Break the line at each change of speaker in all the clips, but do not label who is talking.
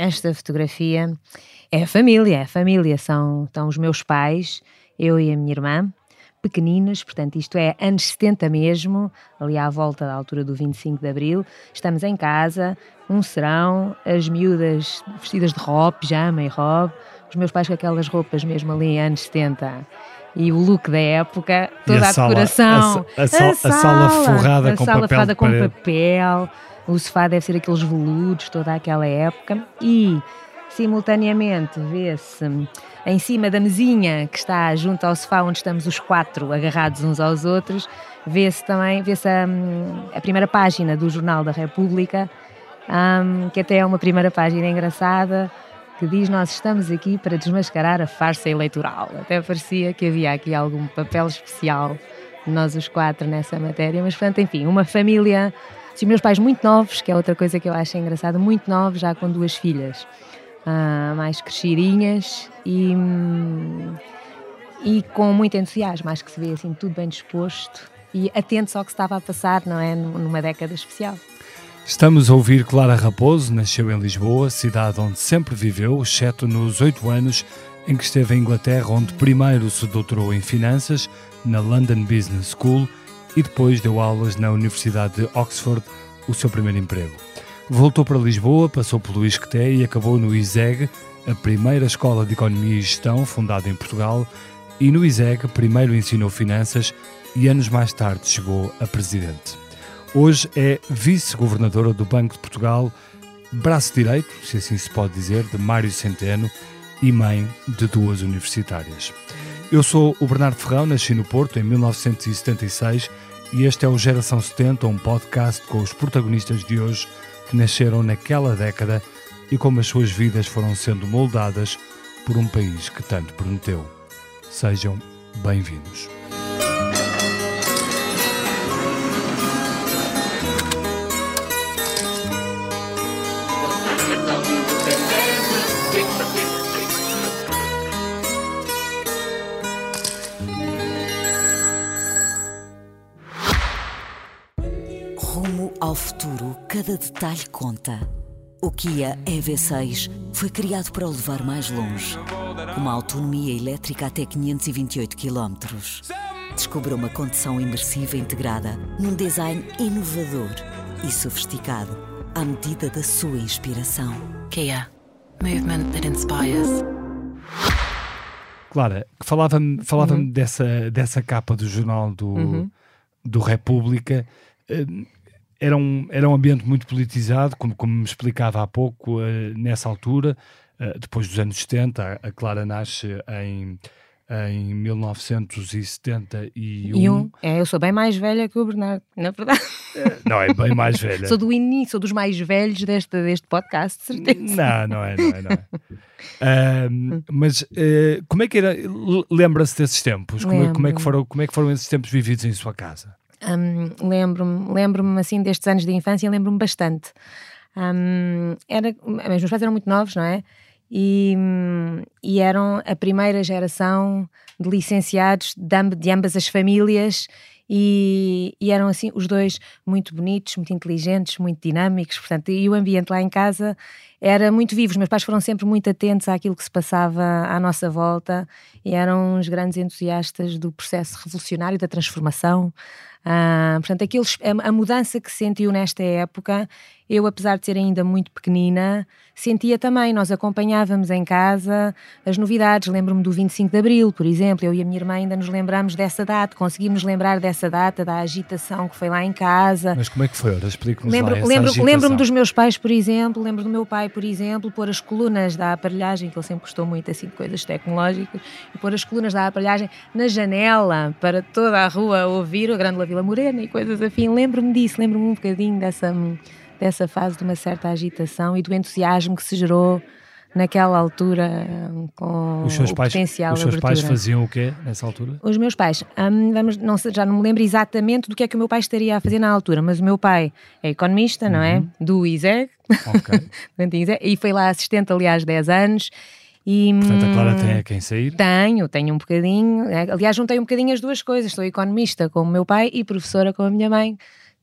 esta fotografia é a família, é a família, são, são os meus pais, eu e a minha irmã, pequeninos, portanto, isto é anos 70 mesmo, ali à volta da altura do 25 de Abril. Estamos em casa, um serão, as miúdas vestidas de robe, pijama e robe, os meus pais com aquelas roupas mesmo ali anos 70 e o look da época, toda a, a, decoração,
a, a, a, sala, sala forrada, com,
sala
papel
forrada com papel, o sofá deve ser aqueles veludos, toda aquela época, e simultaneamente vê-se em cima da mesinha que está junto ao sofá onde estamos os quatro agarrados uns aos outros, vê-se também vê-se a, a, primeira página do Jornal da República, um, que até é uma primeira página engraçada, que diz nós estamos aqui para desmascarar a farsa eleitoral. Até parecia que havia aqui algum papel especial nós os quatro nessa matéria, mas portanto, enfim, uma família, os meus pais muito novos, que é outra coisa que eu acho engraçada, muito novos, já com duas filhas uh, mais crescidinhas e, e com muito entusiasmo, acho que se vê assim tudo bem disposto e atentos ao que estava a passar, não é? Numa década especial.
Estamos a ouvir Clara Raposo, nasceu em Lisboa, cidade onde sempre viveu, exceto nos oito anos em que esteve em Inglaterra, onde primeiro se doutorou em finanças na London Business School e depois deu aulas na Universidade de Oxford, o seu primeiro emprego. Voltou para Lisboa, passou pelo ISCTE e acabou no ISEG, a primeira escola de economia e gestão fundada em Portugal, e no ISEG primeiro ensinou finanças e anos mais tarde chegou a presidente. Hoje é vice-governadora do Banco de Portugal, braço direito, se assim se pode dizer, de Mário Centeno e mãe de duas universitárias. Eu sou o Bernardo Ferrão, nasci no Porto em 1976 e este é o Geração 70, um podcast com os protagonistas de hoje que nasceram naquela década e como as suas vidas foram sendo moldadas por um país que tanto prometeu. Sejam bem-vindos.
Detalhe conta. O Kia EV6 foi criado para o levar mais longe, com uma autonomia elétrica até 528 km. Descubra uma condução imersiva integrada num design inovador e sofisticado à medida da sua inspiração.
Kia. Movement that inspires.
Clara, falava-me falava uhum. dessa, dessa capa do jornal do, uhum. do República. Uh, era um, era um ambiente muito politizado, como, como me explicava há pouco, uh, nessa altura, uh, depois dos anos 70, a, Clara nasce em, em 1971. E um,
é, eu sou bem mais velha que o Bernardo, na verdade.
Uh, não, é bem mais velha.
sou do início, sou dos mais velhos deste, deste podcast, certeza.
Não, não é, não é, não é. mas como é que era, lembra-se desses tempos? Como, é, como, é que foram, como é que foram esses tempos vividos em sua casa?
Um, lembro-me, lembro-me assim destes anos de infância, lembro-me bastante. Um, era, meus pais eram muito novos, não é? E, e eram a primeira geração de licenciados de ambas as famílias e, e, eram assim os dois muito bonitos, muito inteligentes, muito dinâmicos, portanto, e o ambiente lá em casa era muito vivo. Os meus pais foram sempre muito atentos àquilo que se passava à nossa volta e eram uns grandes entusiastas do processo revolucionário, da transformação. Ah, portanto, aqueles, a, a, mudança que se sentiu nesta época, eu, apesar de ser ainda muito pequenina, sentia também. Nós acompanhávamos em casa as novidades. Lembro-me do 25 de Abril, por exemplo. Eu e a minha irmã ainda nos lembramos dessa data, conseguimos lembrar dessa data, da agitação que foi lá em casa.
Mas como é que foi? Explique-nos
lembro, lembro, Lembro-me dos meus pais, por exemplo. Lembro do meu pai, por exemplo, pôr as colunas da aparelhagem, que ele sempre gostou muito assim de coisas tecnológicas, e pôr as colunas da aparelhagem na janela para toda a rua ouvir o Grande Vila Morena e coisas assim. Lembro-me disso, lembro-me um bocadinho dessa, dessa fase de uma certa agitação e do entusiasmo que se gerou naquela altura com
os seus
o
pais,
potencial
Os seus pais faziam o quê nessa altura?
Os meus pais, hum, vamos, não, já não me lembro exatamente do que é que o meu pai estaria a fazer na altura, mas o meu pai é economista, uhum. não é? Uhum. Do ISEG. Ok. e foi lá assistente, aliás, 10 anos.
E, Portanto, a Clara tem a quem sair?
Tenho, tenho um bocadinho. É, aliás, juntei um bocadinho as duas coisas. Sou economista com o meu pai e professora com a minha mãe,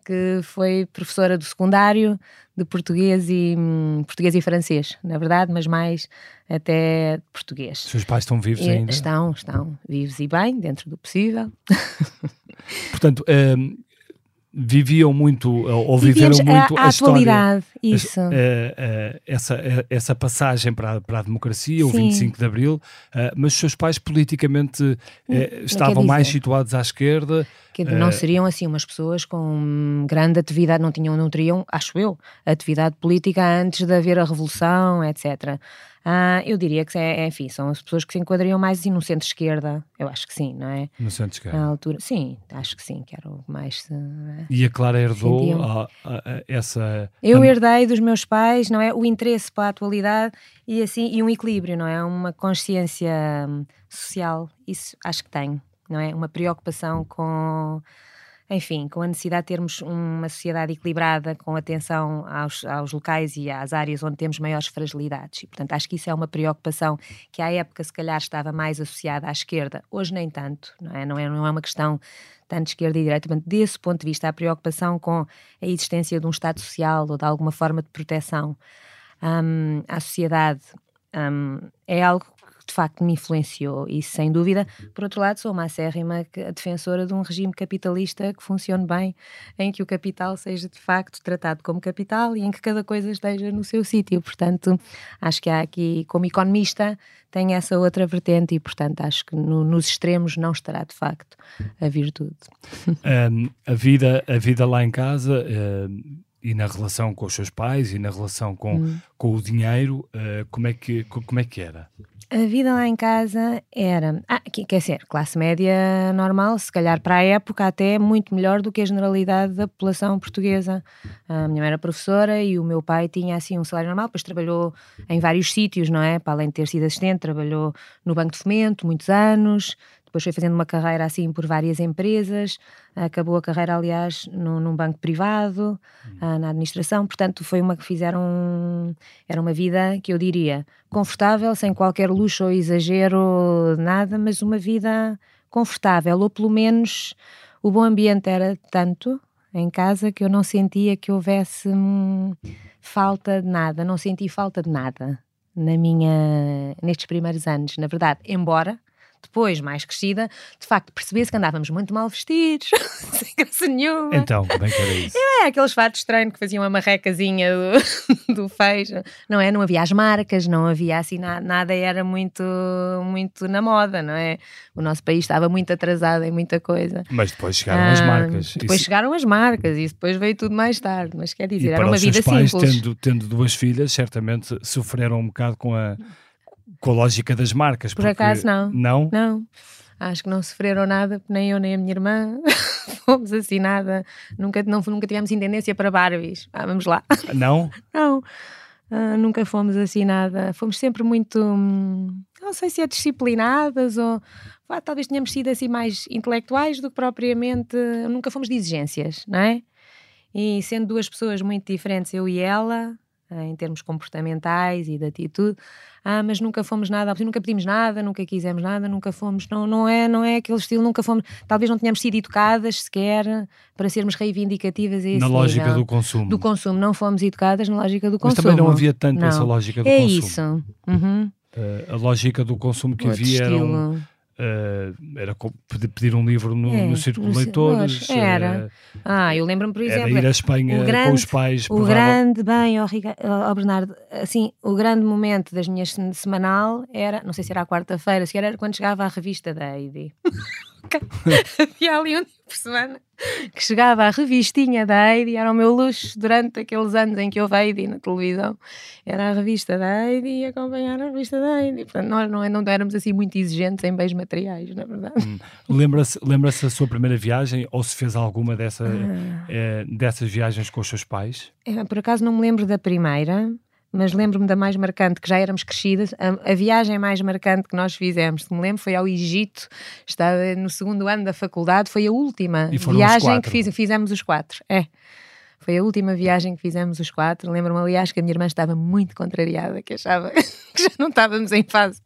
que foi professora do secundário de português e hum, português e francês, na verdade, mas mais até português.
Seus pais estão vivos
E-
ainda?
Estão, estão vivos e bem, dentro do possível.
Portanto, hum, viviam muito, ou viveram
Vivíamos
muito
a,
a,
a
história.
atualidade, isso.
eh, eh, essa, eh, essa passagem para, a- para a democracia, o
Sim.
25 de Abril, mas os seus pais politicamente
Hum,
estavam
quer
mais situados à esquerda.
Que não
Eh,
seriam assim umas pessoas com grande atividade, não tinham, não teriam, acho eu, atividade política antes de haver a revolução, etc. Ah, eu diria que é, enfim, são as pessoas que se enquadrariam mais assim no centro-esquerda, eu acho que sim, não é?
No centro-esquerda.
Altura, sim, acho que sim, que era o que mais. eh,
E a Clara herdou a- a- a- essa.
Eu herdei dos meus pais, não é? O interesse para a atualidade e assim e um equilíbrio, não é? Uma consciência hum, social, isso acho que tenho, não é? Uma preocupação com, enfim, com a necessidade de termos uma sociedade equilibrada, com atenção aos, aos locais e às áreas onde temos maiores fragilidades. E, portanto, acho que isso é uma preocupação que à época se calhar estava mais associada à esquerda, hoje nem tanto, não é? Não é, não é uma questão tanto esquerda e direita, desse ponto de vista, a preocupação com a existência de um Estado social ou de alguma forma de proteção hum, à sociedade hum, é algo de facto me influenciou e sem dúvida, por outro lado, sou uma acérrima defensora de um regime capitalista que funcione bem, em que o capital seja de facto tratado como capital e em que cada coisa esteja no seu sítio. Portanto, acho que há aqui, como economista, tem essa outra vertente e, portanto, acho que no- nos extremos não estará de facto a virtude.
Um, a, vida, a vida lá em casa um, e na relação com os seus pais e na relação com,
Hum.
com o dinheiro, uh, como, é que, co- como é que era?
A vida lá em casa era, ah, que- quer dizer, classe média normal, se calhar para a época até muito melhor do que a generalidade da população portuguesa. A minha mãe era professora e o meu pai tinha assim um salário normal, depois trabalhou em vários sítios, não é? Para além de ter sido assistente, trabalhou no Banco de Fomento muitos anos, depois foi fazendo uma carreira assim por várias empresas, acabou a carreira, aliás, num, num banco privado, ah, na administração, portanto foi uma que fizeram, era uma vida que eu diria confortável, sem qualquer luxo ou exagero, nada, mas uma vida confortável, ou pelo menos o bom ambiente era tanto em casa que eu não sentia que houvesse hum, falta de nada, não senti falta de nada na minha nestes primeiros anos, na verdade, embora depois, mais crescida, de facto percebesse que andávamos muito mal vestidos, sem graça nenhuma.
Então, como é que era isso?
É, aqueles fatos estranhos que faziam a marrecazinha do, do fecho, não é? Não havia as marcas, não havia assim nada, nada era muito, muito na moda, não é? O nosso país estava muito atrasado em muita coisa.
Mas depois chegaram as
Ah,
marcas.
Depois
Isso-
chegaram as marcas e depois veio tudo mais tarde, mas quer
e
dizer,
para
era uma vida
pais,
simples.
tendo, tendo duas filhas, certamente sofreram um bocado com a, com a lógica das marcas.
Por acaso, não.
Não?
Não, acho que não sofreram nada, nem eu nem a minha irmã. Fomos assim nada, nunca, não, nunca tivemos intendência para Barbies. Ah, vamos lá.
Não?
Não, ah, nunca fomos assim nada. Fomos sempre muito, hum, não sei se é disciplinadas ou vá, talvez tenhamos sido assim mais intelectuais do que propriamente. Nunca fomos de exigências, não é? E sendo duas pessoas muito diferentes, eu e ela, ah, em termos comportamentais e de atitude, ah, mas nunca fomos nada, nunca pedimos nada, nunca quisemos nada, nunca fomos, não, não, é, não é aquele estilo, nunca fomos, talvez não tenhamos sido educadas sequer para sermos reivindicativas a esse
Na lógica
nível
do consumo.
do consumo, não fomos educadas na lógica do
Mas
consumo.
também não havia tanto
Não.
essa lógica do
É
consumo.
isso. Uhum.
Eh, a lógica do consumo que
Outro
havia era, um, eh, era pedir um livro no,
É,
no Círculo de Leitores.
era.
eh,
Ah, eu lembro-me, por
era
exemplo,
ir à Espanha
o grande-
com os pais.
o grande bem, ó, ó, Bernardo, assim, o grande momento das minhas se- semanal era, não sei se era a quarta-feira, se era quando chegava a revista da Heidi. Havia ali um dia por semana que chegava a revistinha da Heidi, era o meu luxo durante aqueles anos em que houve Heidi na televisão. Era a revista da Heidi e acompanhar a revista da Heidi. Portanto, nós não, não éramos assim muito exigentes em bens materiais, na verdade.
Lembra-se lembra-se da sua primeira viagem ou se fez alguma dessa,
Ah.
eh, dessas viagens com os seus pais?
É, Por acaso não me lembro da primeira, mas lembro-me da mais marcante, que já éramos crescidas. A, a viagem mais marcante que nós fizemos, se me lembro, foi ao Egito, estava no segundo ano da faculdade, foi a última viagem que fiz, fizemos os quatro. É. Foi a última viagem que fizemos os quatro. Lembro-me, aliás, que a minha irmã estava muito contrariada, que achava que já não estávamos em fase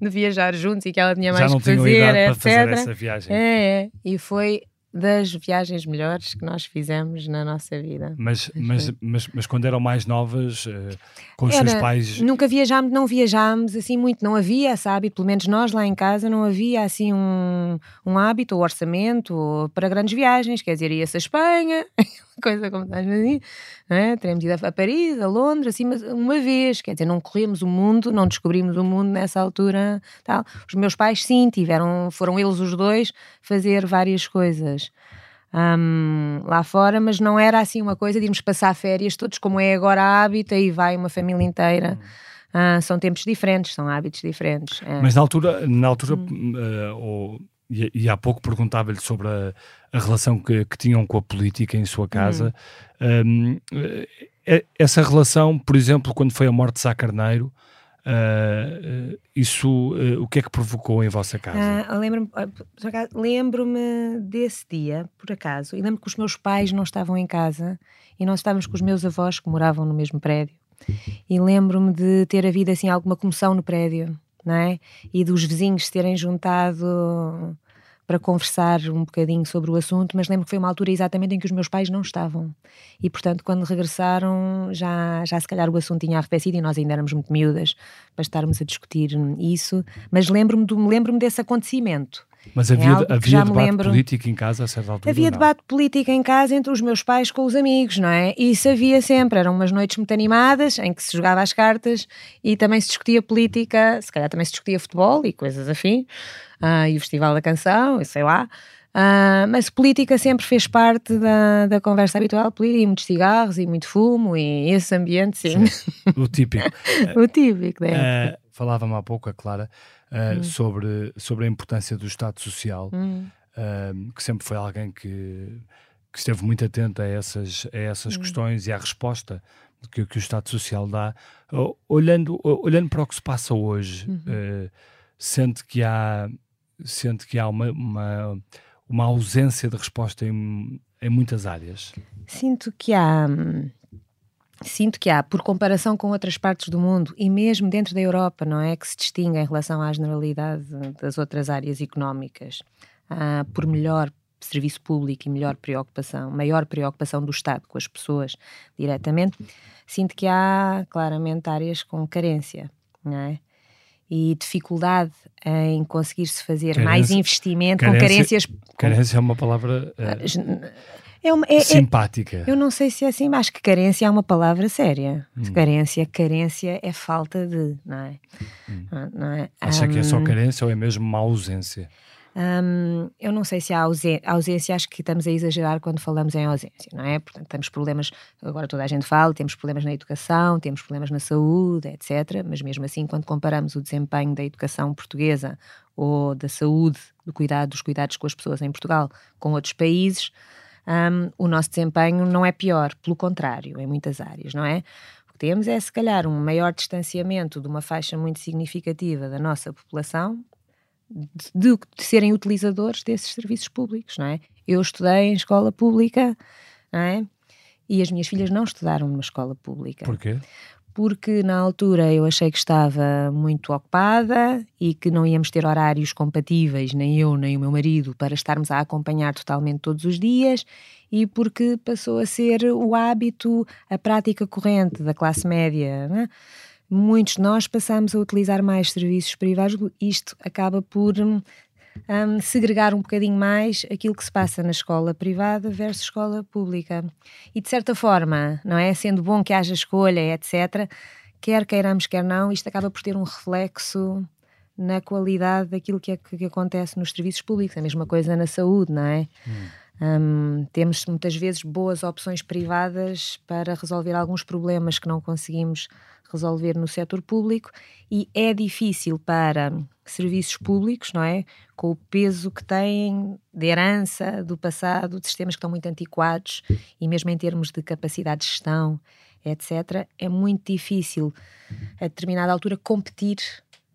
de viajar juntos e que ela tinha
Já
mais
não
que fazer,
idade para fazer essa viagem.
É, é. E foi das viagens melhores que nós fizemos na nossa vida.
Mas, mas, mas, mas, quando eram mais novas, uh, com os Era, seus pais.
Nunca viajámos, não viajámos assim muito, não havia esse hábito, pelo menos nós lá em casa, não havia assim um, um hábito ou orçamento para grandes viagens, quer dizer, ia-se a Espanha, coisa como estás a dizer, é? teremos ido a Paris, a Londres, assim, mas uma vez, quer dizer, não corremos o mundo, não descobrimos o mundo nessa altura. Tal. Os meus pais, sim, tiveram, foram eles os dois fazer várias coisas um, lá fora, mas não era assim uma coisa de irmos passar férias todos como é agora a hábito e vai uma família inteira. Uh, são tempos diferentes, são hábitos diferentes.
É. Mas na altura, na altura hum. uh, e, e, há pouco perguntava-lhe sobre a, a relação que, que, tinham com a política em sua casa. Hum. Um, essa relação, por exemplo, quando foi a morte de Sá Carneiro, Uh, isso, uh, o que é que provocou em vossa casa?
Uh, Lembro-me lembro desse dia, por acaso, e lembro que os meus pais não estavam em casa e nós estávamos com os meus avós que moravam no mesmo prédio. E lembro-me de ter havido assim alguma comoção no prédio, não é? E dos vizinhos se terem juntado para conversar um bocadinho sobre o assunto, mas lembro que foi uma altura exatamente em que os meus pais não estavam. E, portanto, quando regressaram, já, já se calhar o assunto tinha arrefecido e nós ainda éramos muito miúdas para estarmos a discutir isso. Mas lembro-me lembro desse acontecimento.
Mas havia, é havia debate lembro. político em casa a certa altura?
Havia debate político em casa entre os meus pais com os amigos, não é? E isso havia sempre. Eram umas noites muito animadas em que se jogava as cartas e também se discutia política, se calhar também se discutia futebol e coisas afim uh, e o Festival da Canção, e sei lá. Uh, mas política sempre fez parte da, da conversa habitual, e muitos cigarros e muito fumo e esse ambiente, sim. sim
o típico.
o típico, né?
Uh, Falava-me há pouco a Clara uh, hum. sobre, sobre a importância do Estado Social, hum. que sempre foi alguém que, que esteve muito atento a essas, a essas hum. questões e à resposta que, que o Estado Social dá. olhando, olhando para o que se passa hoje, uhum. sente que há sente que há uma, uma, uma ausência de resposta em, em muitas áreas?
Sinto que há. Sinto que há, por comparação com outras partes do mundo e mesmo dentro da Europa, não é? Que se distingue em relação à generalidade das outras áreas económicas, por melhor serviço público e melhor preocupação, maior preocupação do Estado com as pessoas diretamente, sinto que há claramente áreas com carência, não é? E dificuldade em conseguir-se fazer carência, mais investimento carência, com carências.
Carência é uma palavra uh, é uma, é, é simpática.
É, eu não sei se é assim, mas que carência é uma palavra séria. Hum. Carência, carência é falta de, não é?
Hum. Não, não é? Acha um, que é só carência ou é mesmo uma ausência?
Eu não sei se há ausência, ausência, acho que estamos a exagerar quando falamos em ausência, não é? Portanto, temos problemas, agora toda a gente fala, temos problemas na educação, temos problemas na saúde, etc. Mas mesmo assim, quando comparamos o desempenho da educação portuguesa ou da saúde, do cuidado, dos cuidados com as pessoas em Portugal com outros países, o nosso desempenho não é pior, pelo contrário, em muitas áreas, não é? O que temos é, se calhar, um maior distanciamento de uma faixa muito significativa da nossa população de, de, serem utilizadores desses serviços públicos, não é? Eu estudei em escola pública, não é? E as minhas filhas não estudaram numa escola pública.
Porquê?
Porque na altura eu achei que estava muito ocupada e que não íamos ter horários compatíveis, nem eu nem o meu marido, para estarmos a acompanhar totalmente todos os dias e porque passou a ser o hábito, a prática corrente da classe média. Não é? Muitos de nós passamos a utilizar mais serviços privados, isto acaba por um, hum, segregar um bocadinho mais aquilo que se passa na escola privada versus escola pública. E de certa forma, não é? Sendo bom que haja escolha, etc., quer queiramos, quer não, isto acaba por ter um reflexo na qualidade daquilo que, é, que acontece nos serviços públicos. A mesma coisa na saúde, não é? Hum. Um, temos muitas vezes boas opções privadas para resolver alguns problemas que não conseguimos resolver no setor público e é difícil para serviços públicos, não é? Com o peso que têm de herança do passado, de sistemas que estão muito antiquados e mesmo em termos de capacidade de gestão, etc., é muito difícil a determinada altura competir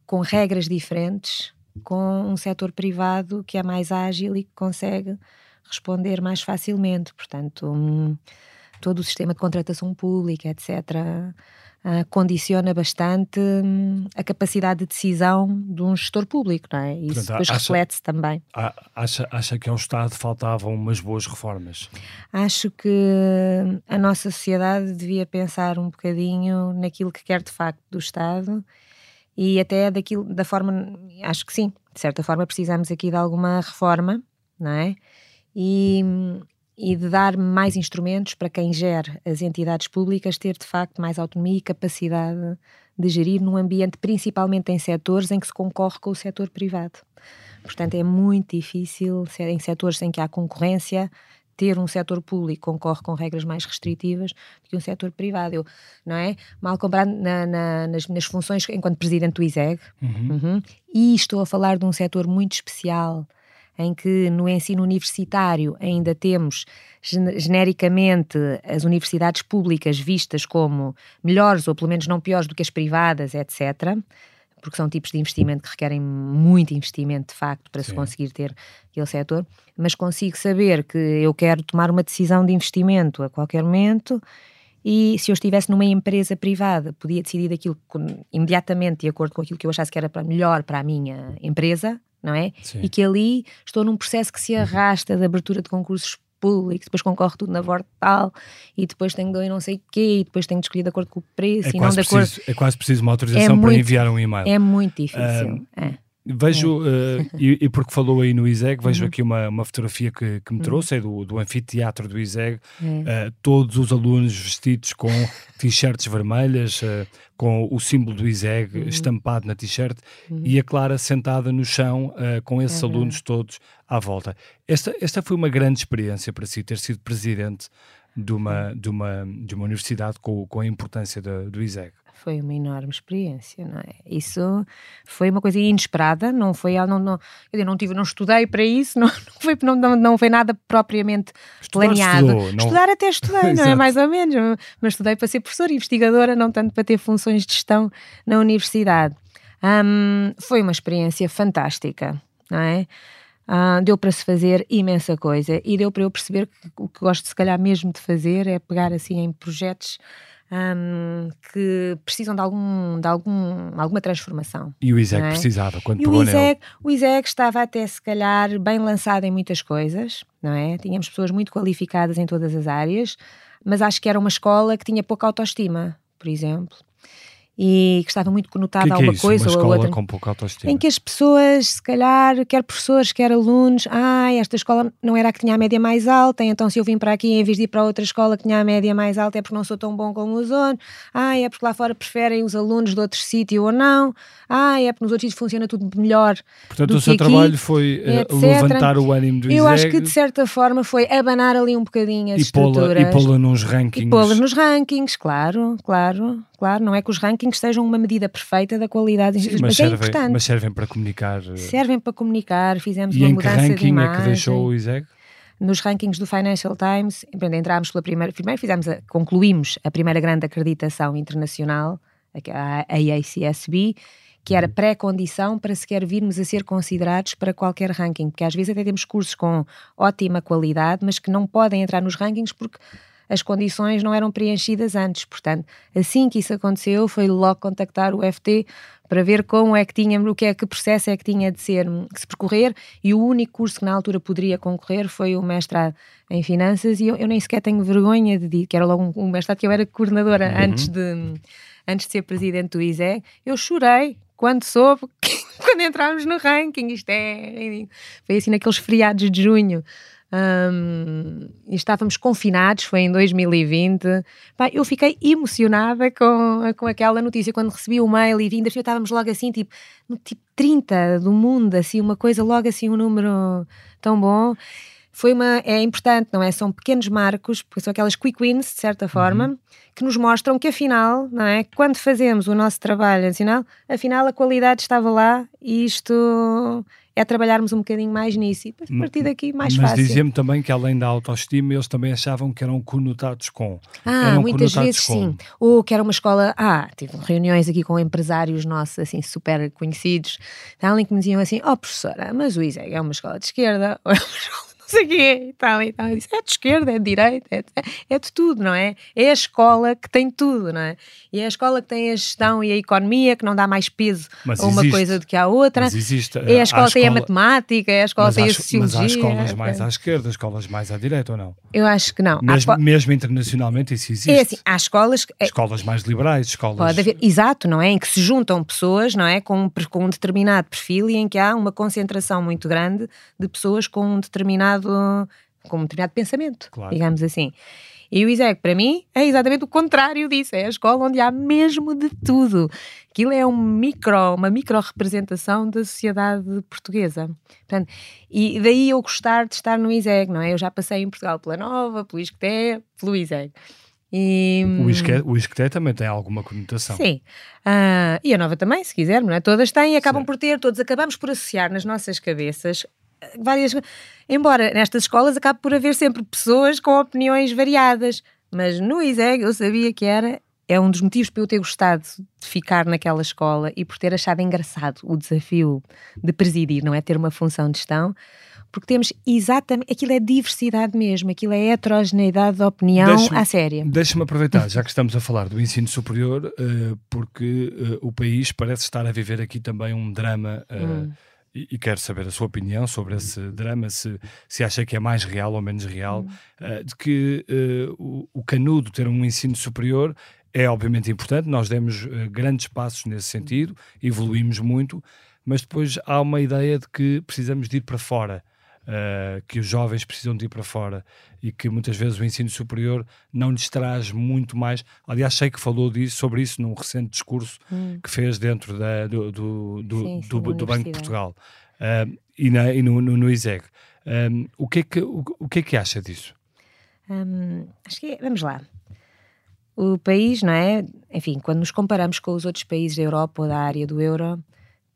com regras diferentes com um setor privado que é mais ágil e que consegue responder mais facilmente. Portanto, hum, todo o sistema de contratação pública, etc., uh, condiciona bastante hum, a capacidade de decisão de um gestor público, não é? Isso
Portanto,
depois reflete-se também.
Acha, acha que ao Estado faltavam umas boas reformas?
Acho que a nossa sociedade devia pensar um bocadinho naquilo que quer de facto do Estado e até daquilo, da forma, acho que sim, de certa forma precisamos aqui de alguma reforma, não é? E, e de dar mais instrumentos para quem gere as entidades públicas ter de facto mais autonomia e capacidade de gerir num ambiente, principalmente em setores em que se concorre com o setor privado. Portanto, é muito difícil, em setores em que há concorrência, ter um setor público concorre com regras mais restritivas do que um setor privado. Eu, não é? Mal comparado na- na- nas, nas funções enquanto presidente do ISEG, Uhum. e estou a falar de um setor muito especial em que no ensino universitário ainda temos gen- genericamente as universidades públicas vistas como melhores ou pelo menos não piores do que as privadas, etc. Porque são tipos de investimento que requerem muito investimento de facto para se
Sim.
conseguir ter aquele setor, mas consigo saber que eu quero tomar uma decisão de investimento a qualquer momento e se eu estivesse numa empresa privada, podia decidir aquilo imediatamente de acordo com aquilo que eu achasse que era melhor para a minha empresa, não é?
Sim.
E que ali estou num processo que se arrasta de abertura de concursos públicos, depois concorre tudo na Vortal e depois tenho de ir não sei o quê e depois tenho de escolher de acordo com o preço
É
e não
quase,
de acordo.
preciso, é quase preciso uma autorização para
muito-
enviar um e-mail.
É muito difícil. é.
Vejo, eh, e, e porque falou aí no ISEG,
Uhum.
vejo aqui uma, uma fotografia que, que me trouxe, é do, do anfiteatro do ISEG,
É.
eh, todos os alunos vestidos com t-shirts vermelhas, eh, com o símbolo do ISEG
Uhum.
estampado na t-shirt, e a Clara sentada no chão com esses alunos todos à volta. Esta, esta foi uma grande experiência para si, ter sido presidente de uma, de uma, de uma universidade com, com a importância da- do ISEG.
Foi uma enorme experiência, não é? Isso foi uma coisa inesperada, não foi, não, não, quer dizer, não tive, não estudei para isso, não, não foi, não, não, foi nada propriamente
Estudar,
planeado.
estudou, não-
Estudar até estudei, não é mais ou menos, mas estudei para ser professora, investigadora, não tanto para ter funções de gestão na universidade. Hum, foi uma experiência fantástica, não é? Ah, deu para se fazer imensa coisa e deu para eu perceber que o que gosto se calhar mesmo de fazer é pegar assim em projetos hum, que precisam de, algum, de algum, alguma transformação.
E o ISEG
é?
precisava, quando
E
pegou
o. ISEG, o ISEG estava até se calhar bem lançado em muitas coisas, não é? Tínhamos pessoas muito qualificadas em todas as áreas, mas acho que era uma escola que tinha pouca autoestima, por exemplo, e que estava muito conotada
que é,
a
é
uma
isso?
coisa
uma
ou a outra.
com pouca autoestima.
Em que as pessoas, se calhar, quer professores, quer alunos, ah, esta escola não era a que tinha a média mais alta, então se eu vim para aqui em vez de ir para outra escola que tinha a média mais alta é porque não sou tão bom como os outros, ah, é porque lá fora preferem os alunos de outro sítio ou não, ah, é porque nos outros sítios funciona tudo melhor.
Portanto,
do
o seu
que aqui,
trabalho foi eh,
etc.
levantar o ânimo do
Eu acho que de certa forma foi abanar ali um bocadinho as
e pô-la
estruturas.
e pô-la nos rankings.
E pô-las nos rankings, claro, claro, claro. Não é que os rankings sejam uma medida perfeita da qualidade,
Sim,
mas,
mas,
é importante.
mas servem para comunicar. eh,
Servem para comunicar, fizemos
E
uma
em que
mudança de
ranking é
imagem.
que deixou o ISEG?
Nos rankings do Financial Times, entrámos pela primeira, primeiro fizemos a- concluímos a primeira grande acreditação internacional, a a AACSB, que era pré-condição para sequer virmos a ser considerados para qualquer ranking, porque às vezes até temos cursos com ótima qualidade, mas que não podem entrar nos rankings porque as condições não eram preenchidas antes. Portanto, assim que isso aconteceu, foi logo contactar o FT para ver como é que tínhamos, o que é que processo é que tinha de ser, que se percorrer, e o único curso que na altura poderia concorrer foi o mestrado em finanças, e eu, eu nem sequer tenho vergonha de dizer, que era logo um, um mestrado que eu era coordenadora antes, de, antes de ser presidente do ISEG, eu chorei quando soube, que, quando entramos no ranking, isto é, foi assim naqueles feriados de junho, um, e estávamos confinados, foi em 2020. Pá, eu fiquei emocionada com, com aquela notícia quando recebi o mail e ainda estávamos logo assim, tipo, no tipo 30 do mundo, assim, uma coisa logo assim, um número tão bom. Foi uma, é importante, não é? São pequenos marcos, porque são aquelas quick wins, de certa forma,
Uhum.
que nos mostram que afinal, não é? Quando fazemos o nosso trabalho adicional, afinal a qualidade estava lá e isto é trabalharmos um bocadinho mais nisso e a partir daqui mais
Mas
fácil.
dizia-me também que além da autoestima, eles também achavam que eram conotados com.
Ah,
eram
muitas vezes
com.
sim. Ou que era uma escola. Ah, tive reuniões aqui com empresários nossos, assim, super conhecidos, além que me diziam assim: Ó, professora, mas o ISEG é uma escola de esquerda, ou é uma escola sei o quê e tal, e tal. É de esquerda, é de direita, é de, é de tudo, não é? É a escola que tem tudo, não é? E é a escola que tem a gestão e a economia, que não dá mais peso
Mas
a uma
existe.
coisa do que à outra.
Mas existe.
É a escola
há
que tem a
escola-
matemática, é a escola que tem a
es- Mas
sociologia.
há escolas mais à esquerda, escolas mais à direita ou não?
Eu acho que não.
Mesmo, mesmo internacionalmente isso existe.
É assim, há escolas que. é-
Escolas mais liberais, escolas.
Pode haver, exato, não é? Em que se juntam pessoas, não é? Com, com um determinado perfil e em que há uma concentração muito grande de pessoas com um determinado, com um determinado pensamento,
Claro.
digamos assim. E o ISEG, para mim, é exatamente o contrário disso. É a escola onde há mesmo de tudo. Aquilo é um micro, uma micro-representação da sociedade portuguesa. Portanto, e daí eu gostar de estar no ISEG, não é? Eu já passei em Portugal pela Nova, pelo ISCTE, pelo ISEG. E,
O isque- O isqueté também tem alguma conotação.
Sim. Ah, e a nova também, se quiser, não é? Todas têm e acabam
Sim.
por ter, todos acabamos por associar nas nossas cabeças várias. Embora nestas escolas acabe por haver sempre pessoas com opiniões variadas, mas no ISEG eu sabia que era. É um dos motivos para eu ter gostado de ficar naquela escola e por ter achado engraçado o desafio de presidir, não é? Ter uma função de gestão, porque temos exatamente. Aquilo é diversidade mesmo, aquilo é heterogeneidade de opinião à séria.
Deixa-me aproveitar, já que estamos a falar do ensino superior, eh, porque eh, o país parece estar a viver aqui também um drama. eh,
Hum.
E, e quero saber a sua opinião sobre esse drama, se, se acha que é mais real ou menos real,
Hum.
eh, de que eh, o, o canudo ter um ensino superior é obviamente importante, nós demos eh, grandes passos nesse sentido, evoluímos muito, mas depois há uma ideia de que precisamos de ir para fora, eh, que os jovens precisam de ir para fora e que muitas vezes o ensino superior não lhes traz muito mais. Aliás, sei que falou disso, sobre isso num recente discurso que fez dentro da- do, do, do,
Hum. Sim, sim,
do- do Banco de. Portugal ah, e, na- e no, no, no ISEG. Ah, o, que é que, o, o que é que acha disso?
Hum, acho que é- vamos lá. O país, não é? Enfim, quando nos comparamos com os outros países da Europa ou da área do euro,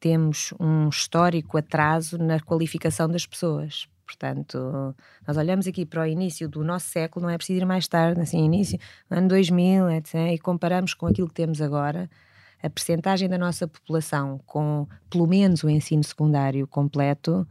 temos um histórico atraso na qualificação das pessoas. Portanto, nós olhamos aqui para o início do nosso século, não é preciso ir mais tarde, assim, início, ano 2000, etc., e comparamos com aquilo que temos agora, a percentagem da nossa população com pelo menos o ensino secundário completo,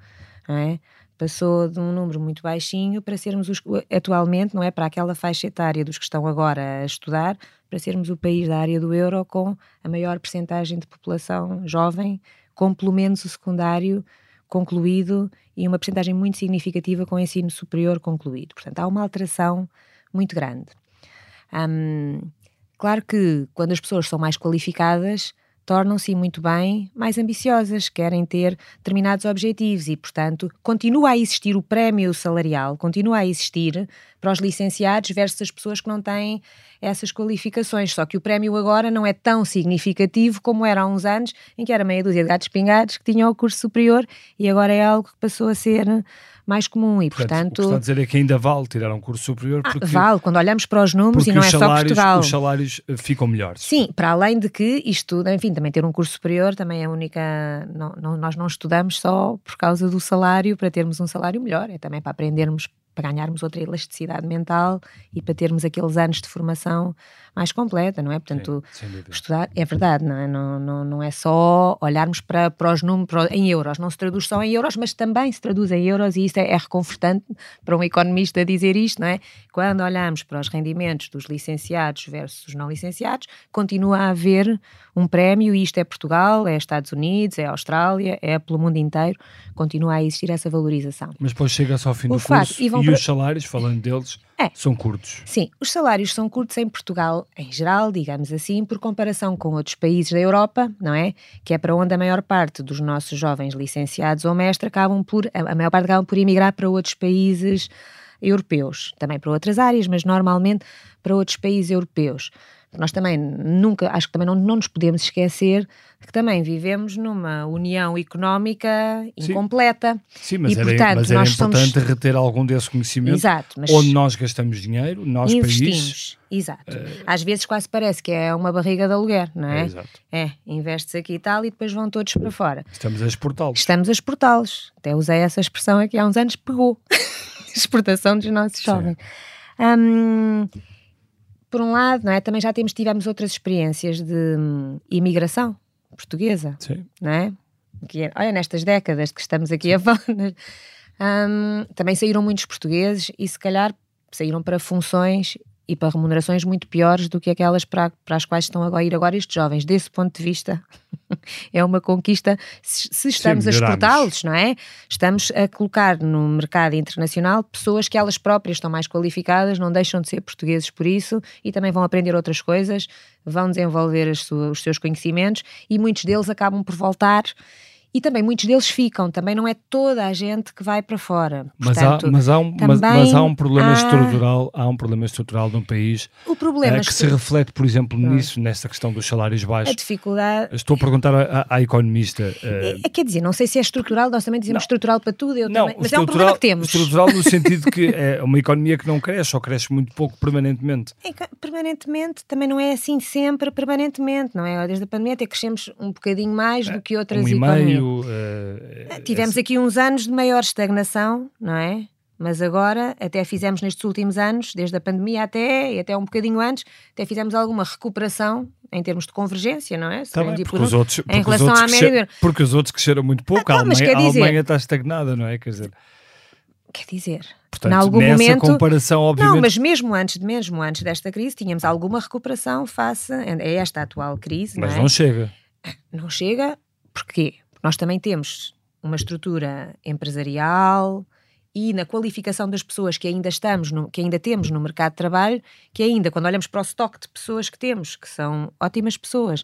é? passou de um número muito baixinho para sermos os, atualmente, não é? Para aquela faixa etária dos que estão agora a estudar, para sermos o país da área do euro com a maior percentagem de população jovem, com pelo menos o secundário concluído e uma percentagem muito significativa com o ensino superior concluído. Portanto, há uma alteração muito grande. Claro que quando as pessoas são mais qualificadas, tornam-se muito bem mais ambiciosas, querem ter determinados objetivos e, portanto, continua a existir o prémio salarial, continua a existir para os licenciados versus as pessoas que não têm essas qualificações. Só que o prémio agora não é tão significativo como era há uns anos, em que era meia dúzia de gatos pingados que tinham o curso superior e agora é algo que passou a ser mais comum e,
Portanto, o
portanto...
que está a dizer é que ainda vale tirar um curso superior
Ah,
porque,
vale, quando olhamos para os números e não é só
salários,
Portugal.
os salários eh, ficam melhores.
Sim, para além de que isto, enfim, também ter um curso superior também é a única. Não, não- nós não estudamos só por causa do salário para termos um salário melhor, é também para aprendermos, para ganharmos outra elasticidade mental e para termos aqueles anos de formação mais completa, não é? Portanto,
Sim,
estudar é verdade, não é? Não, não, não é só olharmos para, para os números para- em euros, não se traduz só em euros, mas também se traduz em euros e isso é, é reconfortante para um economista dizer isto, não é? Quando olhamos para os rendimentos dos licenciados versus os não licenciados, continua a haver um prémio e isto é Portugal, é Estados Unidos, é Austrália, é pelo mundo inteiro, continua a existir essa valorização.
Mas depois chega-se ao fim
O
do curso
e
e,
para-
os salários, falando deles,
É.
são curtos.
Sim, os salários são curtos em Portugal, em geral, digamos assim, por comparação com outros países da Europa, não é? Que é para onde a maior parte dos nossos jovens licenciados ou mestres acabam por, a a maior parte acabam por emigrar para outros países europeus, também para outras áreas, mas normalmente para outros países europeus. Nós também nunca, acho que também não, não nos podemos esquecer que também vivemos numa união económica
Sim.
incompleta.
Sim, mas
E,
era,
portanto,
mas era
nós somos-
importante reter algum desse conhecimento
Exato,
onde nós gastamos dinheiro, nós país.
investimos. Exato. Às vezes quase parece que é uma barriga de aluguer, não
É,
é?
exato.
É, investes aqui e tal e depois vão todos para fora.
Estamos a exportá-los.
Estamos a exportá-los. Até usei essa expressão aqui há uns anos, pegou. Exportação dos nossos jovens. Hum, por um lado, não é? também já temos, tivemos outras experiências de hum, imigração portuguesa
Sim.
não é? Que é- olha, nestas décadas que estamos aqui a falar, Um, também saíram muitos portugueses e se calhar saíram para funções e para remunerações muito piores do que aquelas para, para as quais estão a ir agora estes jovens. Desse ponto de vista, é uma conquista se, se estamos Sim, a exportá-los, não é? Estamos a colocar no mercado internacional pessoas que elas próprias estão mais qualificadas, não deixam de ser portugueses por isso e também vão aprender outras coisas, vão desenvolver os seus conhecimentos e muitos deles acabam por voltar e também muitos deles ficam, também não é toda a gente que vai para fora.
Mas, Portanto, há, mas, há, um, mas, mas há um problema há... estrutural, há um problema estrutural no país
o problema
é, que, que se reflete, por exemplo, não. nisso, nessa questão dos salários baixos.
A dificuldade.
Estou a perguntar à, à economista.
Uh... É, quer dizer, não sei se é estrutural, nós também dizemos não. estrutural para tudo, eu não, também, mas é um problema que temos.
Estrutural no sentido que é uma economia que não cresce ou cresce muito pouco permanentemente.
É, permanentemente, também não é assim sempre permanentemente, não é? Desde a pandemia até crescemos um bocadinho mais do que outras
um
economias.
Uh,
Tivemos aqui uns anos de maior estagnação, não é? Mas agora, até fizemos nestes últimos anos, desde a pandemia até, e até um bocadinho antes, até fizemos alguma recuperação em termos de convergência, não é?
Tá bem, porque os outros, porque à média Porque os outros cresceram muito pouco, ah, a, Alemanha, dizer, a Alemanha está estagnada, não é? Quer dizer...
Quer dizer,
Portanto, em algum nessa momento, comparação, obviamente...
Não, mas mesmo antes, mesmo antes desta crise, tínhamos alguma recuperação face a esta atual crise,
Mas
não, é?
não chega.
Não chega, porquê? Nós também temos uma estrutura empresarial e na qualificação das pessoas que ainda estamos, no, que ainda temos no mercado de trabalho, que ainda, quando olhamos para o estoque de pessoas que temos, que são ótimas pessoas,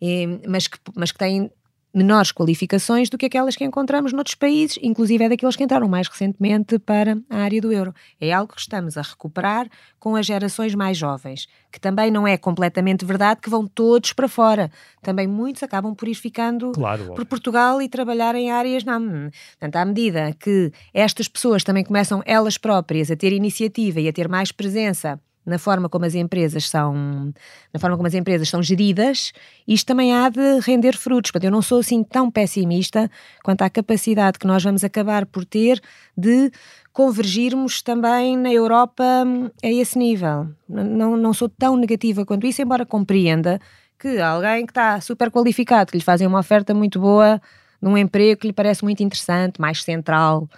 e, mas, que, mas que têm menores qualificações do que aquelas que encontramos noutros países, inclusive é daqueles que entraram mais recentemente para a área do euro. É algo que estamos a recuperar com as gerações mais jovens, que também não é completamente verdade que vão todos para fora. Também muitos acabam por ir ficando
claro,
por Portugal e trabalhar em áreas não. Portanto, à medida que estas pessoas também começam elas próprias a ter iniciativa e a ter mais presença na forma como as empresas são, na forma como as empresas são geridas, isto também há de render frutos. Portanto, eu não sou assim tão pessimista quanto à capacidade que nós vamos acabar por ter de convergirmos também na Europa hum, a esse nível. Não, não sou tão negativa quanto isso, embora compreenda que alguém que está super qualificado, que lhe fazem uma oferta muito boa num emprego que lhe parece muito interessante, mais central,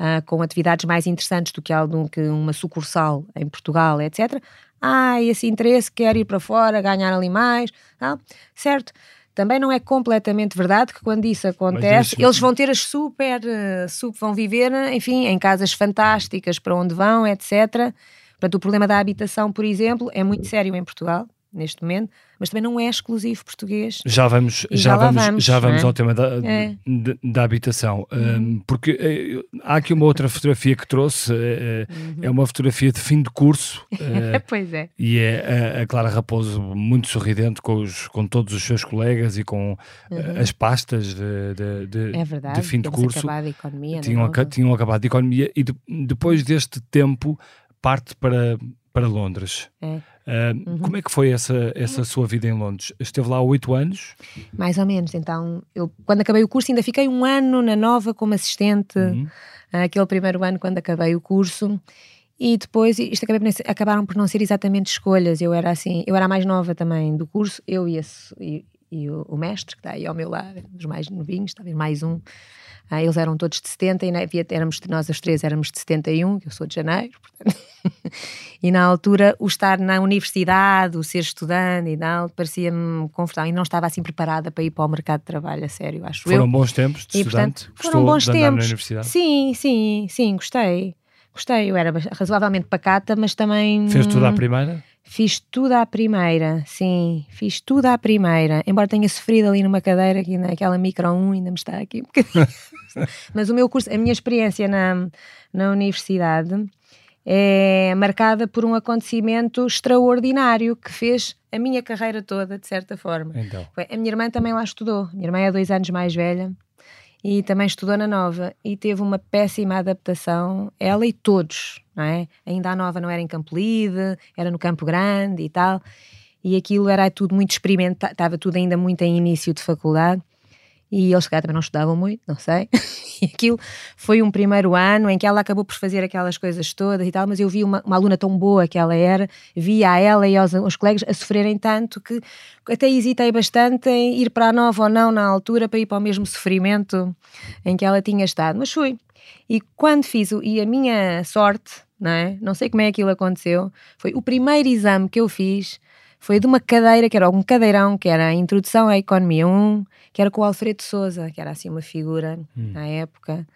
uh, com atividades mais interessantes do que, do que uma sucursal em Portugal, etc. Ah, esse interesse quer ir para fora, ganhar ali mais, tá? certo? Também não é completamente verdade que quando isso acontece, eles vão ter as super, uh, super, vão viver, enfim, em casas fantásticas para onde vão, etc. Portanto, o problema da habitação, por exemplo, é muito sério em Portugal neste momento, mas também não é exclusivo português.
Já vamos, já, já vamos, vamos, já vamos é? ao tema da, é. da, da, habitação, uhum. um, porque uh, há aqui uma outra fotografia que trouxe, uh, uhum. é uma fotografia de fim de curso.
Uh, pois é.
E é a, a, Clara Raposo muito sorridente com, os, com todos os seus colegas e com uhum. as pastas de, de, de,
é verdade,
de fim de curso.
Acabado a economia,
tinham, aca tinham acabado a economia e de, depois deste tempo parte para, para Londres.
É.
Uh, uhum. Como é que foi essa, essa sua vida em Londres? Esteve lá oito anos?
Mais ou menos. Então, eu quando acabei o curso ainda fiquei um ano na Nova como assistente, uhum. aquele primeiro ano quando acabei o curso. E depois, isto acabaram por não ser exatamente escolhas. Eu era assim, eu era a mais nova também do curso, eu e, esse, e, e o, o, mestre, que está aí ao meu lado, os mais novinhos, talvez mais um. Ah, eles eram todos de 70 e havia, éramos, nós os três éramos de 71, que eu sou de janeiro, portanto. e na altura o estar na universidade, o ser estudante e tal, parecia-me confortável e não estava assim preparada para ir para o mercado de trabalho, a sério, acho
Foram
eu.
bons tempos de e, estudante?
Portanto, foram bons tempos. Sim, sim, sim, gostei. Gostei, eu era razoavelmente pacata, mas também.
Fez tudo à primeira?
Fiz tudo à primeira, sim, fiz tudo à primeira. Embora tenha sofrido ali numa cadeira, aqui naquela micro 1, ainda me está aqui um bocadinho. Mas o meu curso, a minha experiência na, na universidade é marcada por um acontecimento extraordinário que fez a minha carreira toda, de certa forma.
Então.
A minha irmã também lá estudou. Minha irmã é dois anos mais velha e também estudou na Nova e teve uma péssima adaptação, ela e todos, não é? Ainda a Nova não era em Campo Lide, era no Campo Grande e tal, e aquilo era tudo muito experimentado, estava tudo ainda muito em início de faculdade, e eles se calhar também não estudavam muito, não sei, E aquilo foi um primeiro ano em que ela acabou por fazer aquelas coisas todas e tal, mas eu vi uma, uma aluna tão boa que ela era, via a ela e aos, aos colegas a sofrerem tanto que até hesitei bastante em ir para a nova ou não na altura para ir para o mesmo sofrimento em que ela tinha estado. Mas fui. E quando fiz, o, e a minha sorte, não é? Não sei como é que aquilo aconteceu, foi o primeiro exame que eu fiz foi de uma cadeira, que era um cadeirão, que era a Introdução à Economia 1, que era com o Alfredo Souza, que era assim uma figura hum. na época,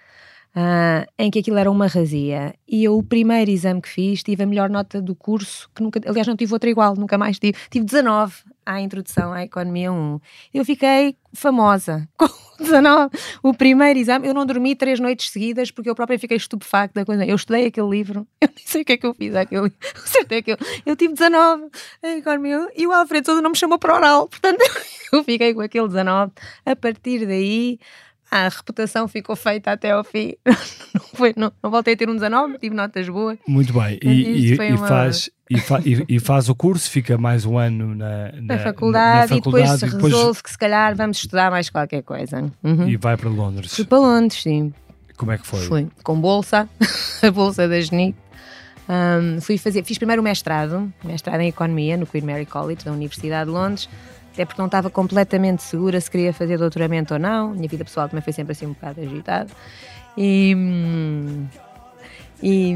uh, em que aquilo era uma razia. E eu, o primeiro exame que fiz, tive a melhor nota do curso, que nunca, aliás, não tive outra igual, nunca mais tive. Tive 19 à Introdução à Economia 1. Eu fiquei famosa com 19. O primeiro exame, eu não dormi três noites seguidas porque eu própria fiquei estupefacta da coisa. Eu estudei aquele livro, eu nem sei o que é que eu fiz aquele. Acertei aquilo. Eu tive 19 em Economia 1 e o Alfredo Sousa não me chamou para oral. Portanto, eu fiquei com aquele 19. A partir daí, a reputação ficou feita até ao fim. não, foi, não, não, voltei a ter um 19, tive notas boas.
Muito bem. E, e, e uma... faz, e, fa, e, faz o curso, fica mais um ano na, na,
na faculdade, na, faculdade, e depois, depois resolve que se calhar vamos estudar mais qualquer coisa.
Uhum. E vai para Londres.
Fui para Londres, sim.
Como é que foi?
Fui com bolsa, a bolsa da GNIC. Um, fui fazer, fiz primeiro o mestrado, mestrado em Economia no Queen Mary College da Universidade de Londres até porque não estava completamente segura se queria fazer doutoramento ou não. Minha vida pessoal também foi sempre assim um bocado agitada. E.
E...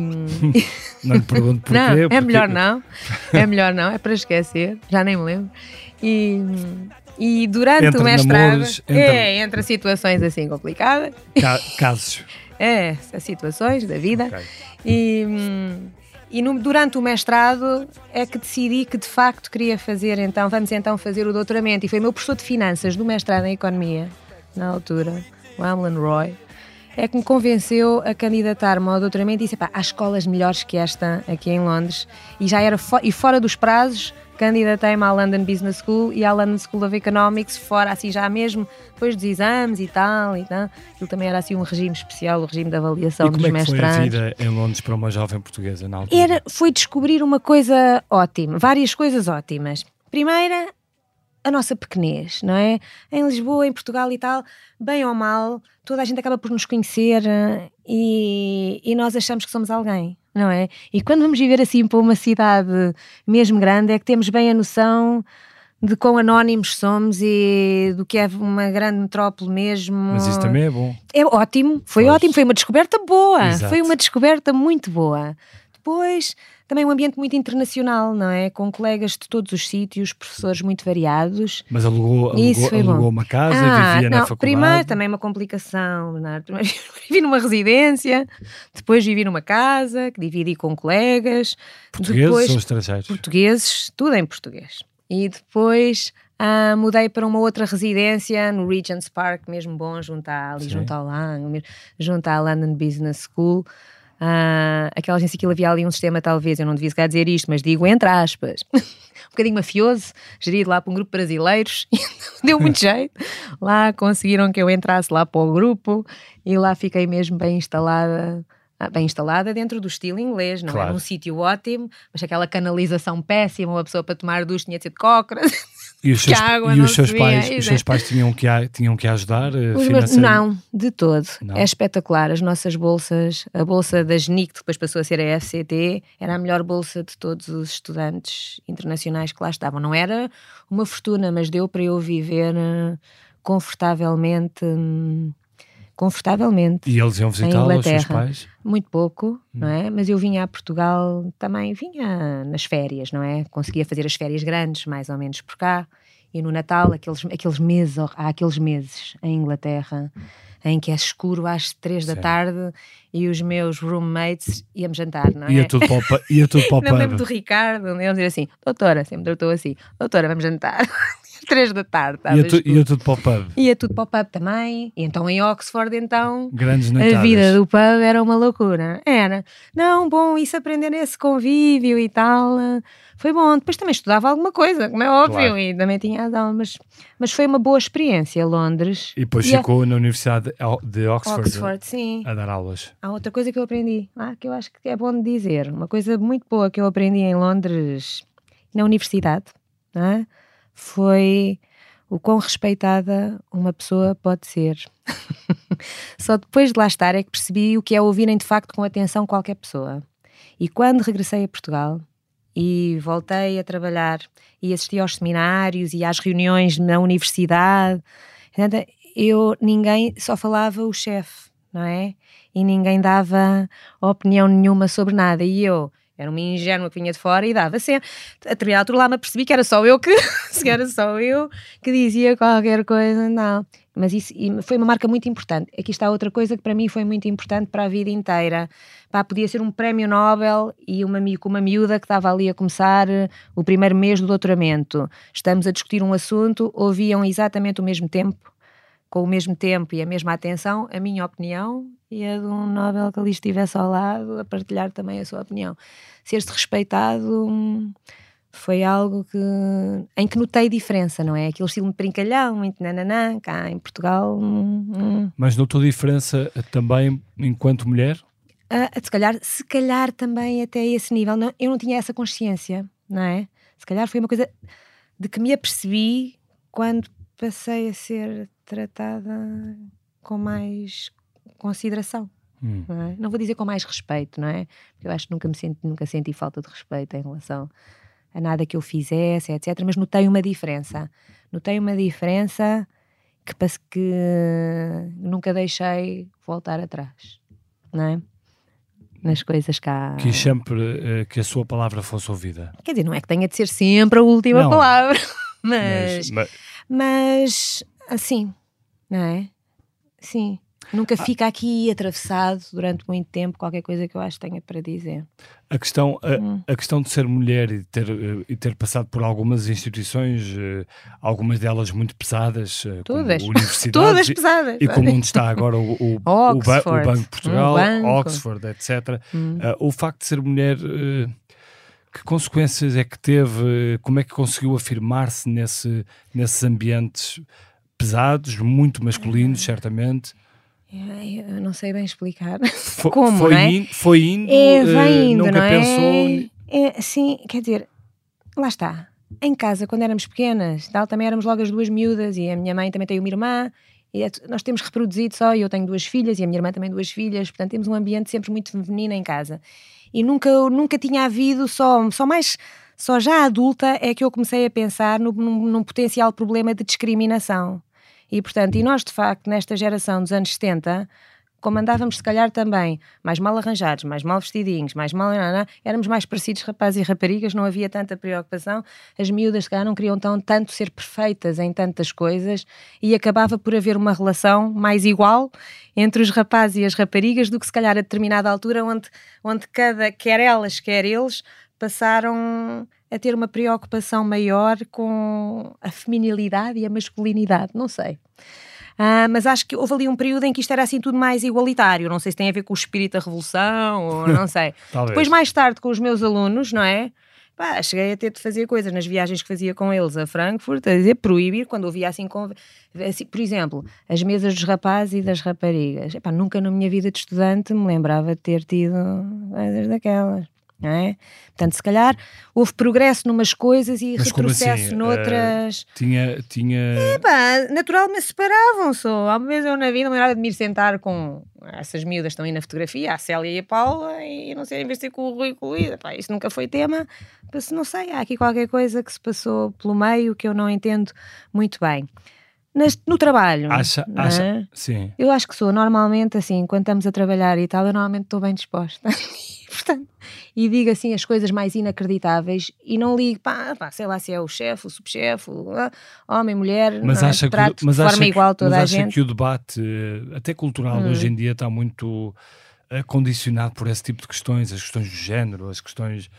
não lhe pergunto porquê.
Não,
é
melhor não. É melhor não, é para esquecer. Já nem me lembro. E, e durante entre o mestrado. Entre... É, entre situações assim complicadas.
Ca casos.
É, situações da vida. Okay. E. E no, durante o mestrado é que decidi que de facto queria fazer, então, vamos então fazer o doutoramento. E foi o meu professor de finanças do mestrado em Economia, na altura, o Amlin Roy, é que me convenceu a candidatar-me ao doutoramento e disse: pá, há escolas melhores que esta aqui em Londres. E já era fo e fora dos prazos, candidatei-me à London Business School e à London School of Economics, fora assim já mesmo, depois dos exames e tal, e tal. Aquilo também era assim um regime especial, o regime de avaliação
e
dos
é que foi a vida em Londres para uma jovem portuguesa na altura?
Era, foi descobrir uma coisa ótima, várias coisas ótimas. Primeira, a nossa pequenez, não é? Em Lisboa, em Portugal e tal, bem ou mal, toda a gente acaba por nos conhecer eh, e, e nós achamos que somos alguém, não é? E quando vamos viver assim para uma cidade mesmo grande, é que temos bem a noção de quão anónimos somos e do que é uma grande metrópole mesmo.
Mas isso também é bom.
É ótimo, foi pois. ótimo, foi uma descoberta boa, Exato. foi uma descoberta muito boa. Depois também um ambiente muito internacional, não é? Com colegas de todos os sítios, professores muito variados.
Mas alugou, alugou, alugou uma casa, ah, vivia não, na faculdade?
Primeiro também uma complicação, Bernardo. Primeiro vivi numa residência, depois vivi numa casa, que dividi com colegas.
Portugueses
depois,
ou estrangeiros?
Portugueses, tudo em português. E depois ah, mudei para uma outra residência no Regent's Park, mesmo bom, junto à, ali, junto ao Lang, junto à London Business School. Uh, aquela agência que havia ali um sistema, talvez, eu não devia sequer dizer isto, mas digo entre aspas, um bocadinho mafioso, gerido lá por um grupo de brasileiros, deu muito jeito. Lá conseguiram que eu entrasse lá para o grupo e lá fiquei mesmo bem instalada. Ah, bem instalada dentro do estilo inglês, não claro. era um sítio ótimo, mas aquela canalização péssima, uma pessoa para tomar duche tinha de ser de cócoras.
E os seus, e os seus pais, os seus pais tinham que, tinham que ajudar eh?
Não, de todo. Não. É espetacular. As nossas bolsas, a bolsa da GNIC, que depois passou a ser a FCT, era a melhor bolsa de todos os estudantes internacionais que lá estavam. Não era uma fortuna, mas deu para eu viver eh, confortavelmente. Hum, confortavelmente.
E eles iam visitar os seus pais?
Muito pouco, hum. não é? Mas eu vinha a Portugal também, vinha nas férias, não é? Conseguia fazer as férias grandes, mais ou menos por cá. E no Natal, aqueles, aqueles meses, há aqueles meses em Inglaterra em que é escuro às três da tarde e os meus roommates íamos jantar, não é?
Ia tudo para o, ia tudo para o
Não lembro do Ricardo, ele dizia assim, doutora, sempre tratou assim, doutora, vamos jantar. três da tarde.
Ia, tu, ia, tudo para o pub.
Ia tudo para o pub também. E então em Oxford, então,
Grandes
a vida do pub era uma loucura. Era. Não, bom, isso aprender nesse convívio e tal. Foi bom. Depois também estudava alguma coisa, como é óbvio, claro. e também tinha as aulas. Mas foi uma boa experiência, Londres.
E depois e ficou a... na Universidade de Oxford,
Oxford sim.
a dar aulas.
Há outra coisa que eu aprendi, ah, que eu acho que é bom dizer. Uma coisa muito boa que eu aprendi em Londres, na universidade, não é? Foi o quão respeitada uma pessoa pode ser. Só depois de lá estar é que percebi o que é ouvirem de facto com atenção qualquer pessoa. E quando regressei a Portugal e voltei a trabalhar e assisti aos seminários e às reuniões na universidade, eu ninguém só falava o chefe, não é? E ninguém dava opinião nenhuma sobre nada. E eu era uma ingênua que vinha de fora e dava sempre. A determinada altura lá me percebi que era só eu que, se era só eu que dizia qualquer coisa, não. Mas isso foi uma marca muito importante. Aqui está outra coisa que para mim foi muito importante para a vida inteira. Pá, podia ser um prémio Nobel e uma, uma miúda que estava ali a começar eh, o primeiro mês do doutoramento. Estamos a discutir um assunto, ouviam exatamente o mesmo tempo, com o mesmo tempo e a mesma atenção, a minha opinião e a de um Nobel que ali estivesse ao lado a partilhar também a sua opinião. Ser-se respeitado hum, foi algo que, em que notei diferença, não é? Aquele estilo de brincalhão, muito nananã, cá em Portugal. Hum, hum.
Mas notou diferença também enquanto mulher?
Ah, se, calhar, se calhar também até esse nível. Não, eu não tinha essa consciência, não é? Se calhar foi uma coisa de que me apercebi quando passei a ser tratada com mais consideração. Hum. Não, é? não, vou dizer com mais respeito, não é? Porque eu acho que nunca, me senti, nunca senti falta de respeito em relação a nada que eu fizesse, etc. Mas notei uma diferença. Notei uma diferença que, que nunca deixei voltar atrás, não é? Nas coisas cá.
Quis sempre uh, que a sua palavra fosse ouvida.
Quer dizer, não é que tenha de ser sempre a última não, palavra, mas, mas, mas assim, não é? Sim. Nunca ah. fica aqui atravessado durante muito tempo qualquer coisa que eu acho que tenha para dizer.
A questão, a, hum. a questão de ser mulher e ter, eh, e ter passado por algumas instituições, uh, algumas delas muito pesadas, uh,
Todas.
como universidades.
Todas pesadas.
E, como onde está agora o, o, o, ba o Banco de Portugal, um banco. Oxford, etc. Hum. Uh, o facto de ser mulher que consequências é que teve? Como é que conseguiu afirmar-se nesse, nesses ambientes pesados, muito masculinos, certamente?
Eu não sei bem explicar
foi,
como,
foi
não é?
In, foi indo,
é, vai
uh,
indo,
nunca
não é?
pensou...
É, sim, quer dizer, lá está. Em casa, quando éramos pequenas, tal, também éramos logo as duas miúdas e a minha mãe também tem uma irmã e é, nós temos reproduzido só, e eu tenho duas filhas e a minha irmã também duas filhas, portanto temos um ambiente sempre muito feminino em casa. E nunca, nunca tinha havido só, só mais só já adulta é que eu comecei a pensar no, num, num, potencial problema de discriminação. E, portanto, e nós, de facto, nesta geração dos anos 70, como andávamos, se calhar, também mais mal arranjados, mais mal vestidinhos, mais mal. Não, não, éramos mais parecidos rapazes e raparigas, não havia tanta preocupação. As miúdas, se calhar, não queriam tão, tanto ser perfeitas em tantas coisas e acabava por haver uma relação mais igual entre os rapazes e as raparigas do que, se calhar, a determinada altura, onde, onde cada, quer elas, quer eles, passaram a ter uma preocupação maior com a feminilidade e a masculinidade, não sei. Uh, mas acho que houve ali um período em que isto era assim tudo mais igualitário. Não sei se tem a ver com o espírito da revolução ou não sei. Depois, mais tarde, com os meus alunos, não é? Pá, cheguei a ter de fazer coisas nas viagens que fazia com eles a Frankfurt, a dizer proibir quando ouvia assim, com, assim por exemplo, as mesas dos rapazes e das raparigas. Epá, nunca na minha vida de estudante me lembrava de ter tido coisas daquelas não é? Portanto, se calhar houve progresso numas coisas e Mas retrocesso assim? noutras. Uh,
tinha. tinha...
É pá, naturalmente separavam-se. Há vezes eu na vida me lembrava de me sentar com essas miúdas estão aí na fotografia, a Célia e a Paula, e não sei, vez ser com o Rui e com o pá, isso nunca foi tema. Mas não sei, há aqui qualquer coisa que se passou pelo meio que eu não entendo muito bem. No trabalho.
Acha,
é?
acha, sim.
Eu acho que sou normalmente assim, quando estamos a trabalhar e tal, eu normalmente estou bem disposta. Portanto, e digo assim as coisas mais inacreditáveis e não ligo, pá, pá sei lá se é o chefe, o subchefe, homem, mulher,
mas
não,
acha
é? trato
que, mas
de forma
acha
igual toda
mas
a
acha
gente.
que o debate, até cultural, hum. hoje em dia está muito uh, condicionado por esse tipo de questões, as questões do género, as questões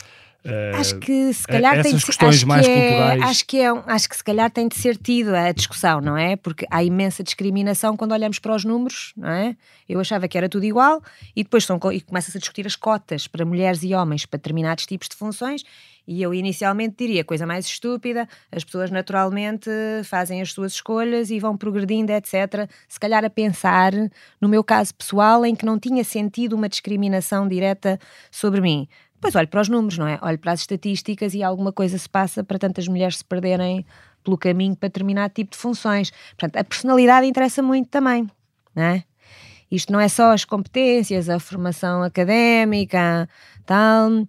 acho que se calhar
essas
tem de,
questões mais
é,
culturais.
Acho que, é, acho que se calhar tem de ser tido a discussão, não é? Porque há imensa discriminação quando olhamos para os números, não é? Eu achava que era tudo igual e depois são, e começa-se a discutir as cotas para mulheres e homens para determinados tipos de funções. E eu inicialmente diria coisa mais estúpida, as pessoas naturalmente fazem as suas escolhas e vão progredindo, etc. Se calhar a pensar, no meu caso pessoal, em que não tinha sentido uma discriminação direta sobre mim Pois olho para os números, não é? Olho para as estatísticas e alguma coisa se passa para tantas mulheres se perderem pelo caminho para determinado tipo de funções. Portanto, a personalidade interessa muito também, não é? Isto não é só as competências, a formação académica, tal.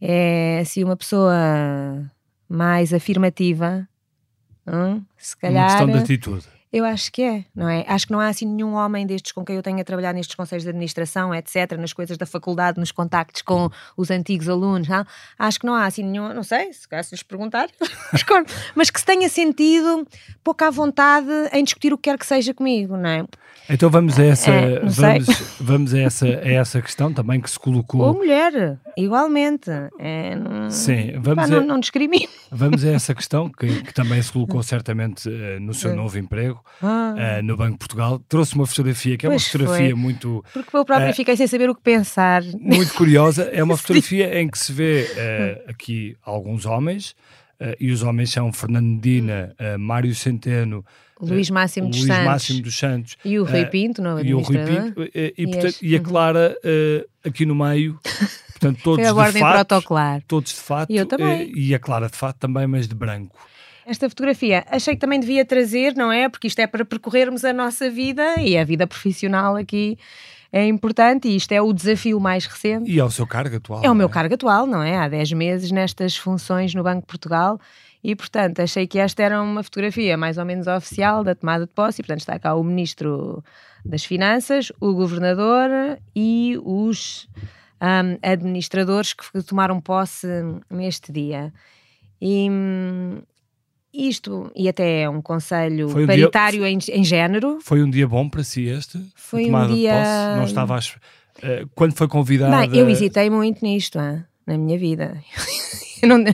É se uma pessoa mais afirmativa, hum, se calhar.
Uma questão de atitude.
Eu acho que é, não é? Acho que não há assim nenhum homem destes com quem eu tenha trabalhado nestes conselhos de administração, etc., nas coisas da faculdade, nos contactos com os antigos alunos, não? acho que não há assim nenhum, não sei, se calhar se lhes perguntar, mas que se tenha sentido pouco à vontade em discutir o que quer que seja comigo, não é?
Então vamos a essa, é, vamos, vamos a essa, a essa questão também que se colocou.
Ou mulher, igualmente. É, não,
Sim, vamos
pá, a, não, não discrimino.
Vamos a essa questão que, que também se colocou certamente uh, no seu novo emprego ah. uh, no Banco de Portugal. Trouxe uma fotografia que é
pois
uma fotografia
foi.
muito.
Porque eu própria uh, fiquei sem saber o que pensar.
Muito curiosa. É uma fotografia em que se vê aqui alguns homens. e os homens são Fernando Medina, Mário Centeno,
Luís Máximo dos
Luís
Santos.
Máximo dos Santos.
E o Rui Pinto, não é?
E o Rui Pinto. E, e, portanto, e a Clara uh, aqui no meio. Portanto, todos
Foi a
ordem de fato,
protocolar.
Todos de fato.
E eu também.
E a Clara de fato também, mas de branco.
Esta fotografia achei que também devia trazer, não é? Porque isto é para percorrermos a nossa vida e a vida profissional aqui é importante e isto é o desafio mais recente.
E é o seu cargo atual.
É o meu
é?
cargo atual, não é? Há 10 meses nestas funções no Banco de Portugal e, portanto, achei que esta era uma fotografia mais ou menos oficial da tomada de posse. E, portanto, está cá o Ministro das Finanças, o Governador e os um, administradores que tomaram posse neste dia. E isto, e até é um conselho um paritário dia, em, em género.
Foi um dia bom para si este?
Foi um dia.
Não estava às... Uh, quando foi convidada.
Bem, eu hesitei muito nisto, hein, na minha vida. eu, não,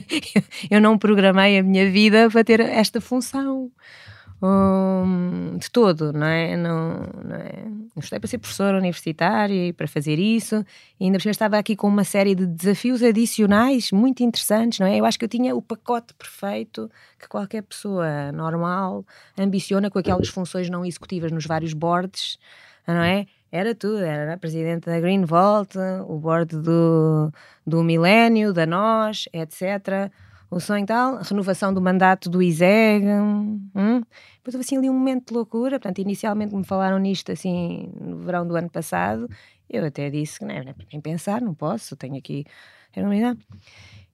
eu não programei a minha vida para ter esta função. Um, de todo, não é? Não, não é? Estudei para ser professora universitária e para fazer isso, e ainda por estava aqui com uma série de desafios adicionais muito interessantes, não é? Eu acho que eu tinha o pacote perfeito que qualquer pessoa normal ambiciona com aquelas funções não executivas nos vários boards, não é? Era tudo, era a presidente da Green Vault, o board do, do Milênio, da Nós, etc. O sonho tal, renovação do mandato do ISEG. Hum. Depois houve assim ali um momento de loucura. Portanto, inicialmente me falaram nisto assim no verão do ano passado. Eu até disse que não é, é para quem pensar, não posso, tenho aqui.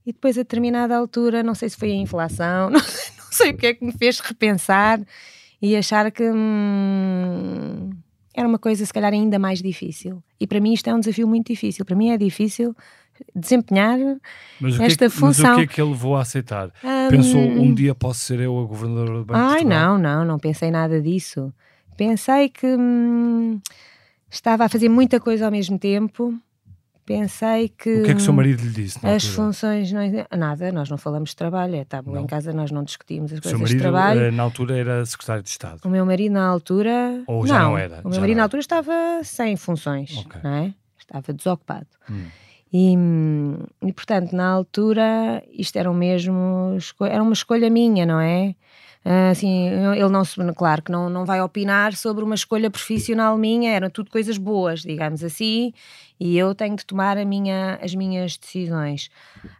E depois, a determinada altura, não sei se foi a inflação, não sei, não sei o que é que me fez repensar e achar que. Hum, era uma coisa, se calhar, ainda mais difícil. E para mim isto é um desafio muito difícil. Para mim é difícil desempenhar
mas
esta
que,
função.
Mas o que é que ele levou a aceitar? Um, Pensou, um dia posso ser eu a governadora do Banco
Ai,
de
não, não, não pensei nada disso. Pensei que hum, estava a fazer muita coisa ao mesmo tempo pensei que.
O que é que o seu marido lhe disse?
As funções. Não, nada, nós não falamos de trabalho, é tá bom, em casa nós não discutimos as
o
coisas
marido,
de trabalho.
Eh, na altura era secretário de Estado.
O meu marido na altura.
Ou já
não,
não era?
O meu marido na altura estava sem funções, okay. não é? Estava desocupado.
Hum.
E, e, portanto, na altura, isto era mesmo. Era uma escolha minha, não é? Ah, assim, ele não se, claro que não, não vai opinar sobre uma escolha profissional minha, eram tudo coisas boas, digamos assim, e eu tenho de tomar a minha, as minhas decisões.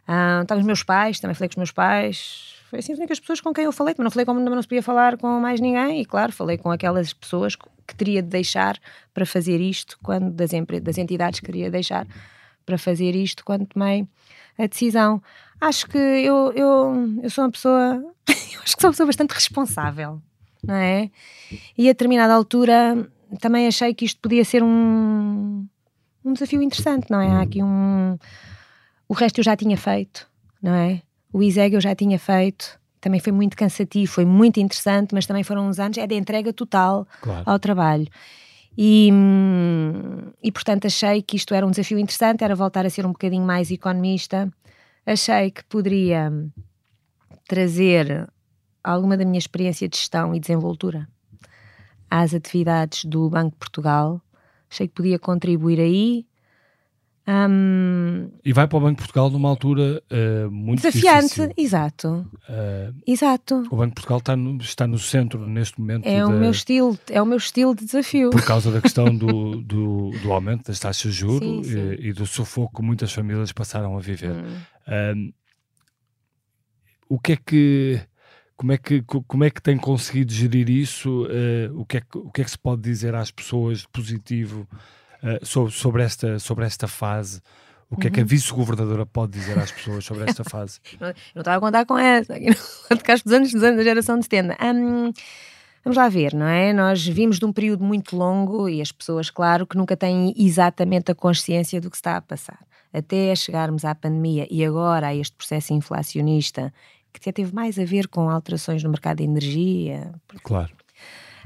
Uh, estavam os meus pais, também falei com os meus pais, foi assim as únicas pessoas com quem eu falei, mas não falei como não se podia falar com mais ninguém, e claro, falei com aquelas pessoas que teria de deixar para fazer isto, quando das, das entidades que queria deixar para fazer isto, quando tomei a decisão. Acho que eu, eu, eu sou uma pessoa, acho que sou uma pessoa bastante responsável, não é? E a determinada altura também achei que isto podia ser um, um desafio interessante, não é? Há aqui um. O resto eu já tinha feito, não é? O ISEG eu já tinha feito, também foi muito cansativo, foi muito interessante, mas também foram uns anos é de entrega total
claro.
ao trabalho. E, e portanto achei que isto era um desafio interessante, era voltar a ser um bocadinho mais economista. Achei que poderia trazer alguma da minha experiência de gestão e desenvoltura às atividades do Banco de Portugal achei que podia contribuir aí. Um,
e vai para o Banco de Portugal numa altura uh, muito
desafiante,
difícil.
exato. Uh, exato.
O Banco de Portugal está no, está no centro neste momento.
É
da,
o meu estilo, é o meu estilo de desafio.
Por causa da questão do, do, do aumento das taxas de juros e, e, do sufoco que muitas famílias passaram a viver. Hum. Um, o que é que como é que, como é que tem conseguido gerir isso? Uh, o, que é que, o que é que se pode dizer às pessoas de positivo uh, sobre, sobre, esta, sobre esta fase? O que uhum. é que a uhum. vice-governadora pode dizer às pessoas sobre esta fase?
não, não estava a contar com essa, aqui no podcast dos anos, dos anos da geração de 70. Um, vamos lá ver, não é? Nós vimos de um período muito longo e as pessoas, claro, que nunca têm exatamente a consciência do que está a passar. Até chegarmos à pandemia e agora a este processo inflacionista que até teve mais a ver com alterações no mercado de energia.
Claro.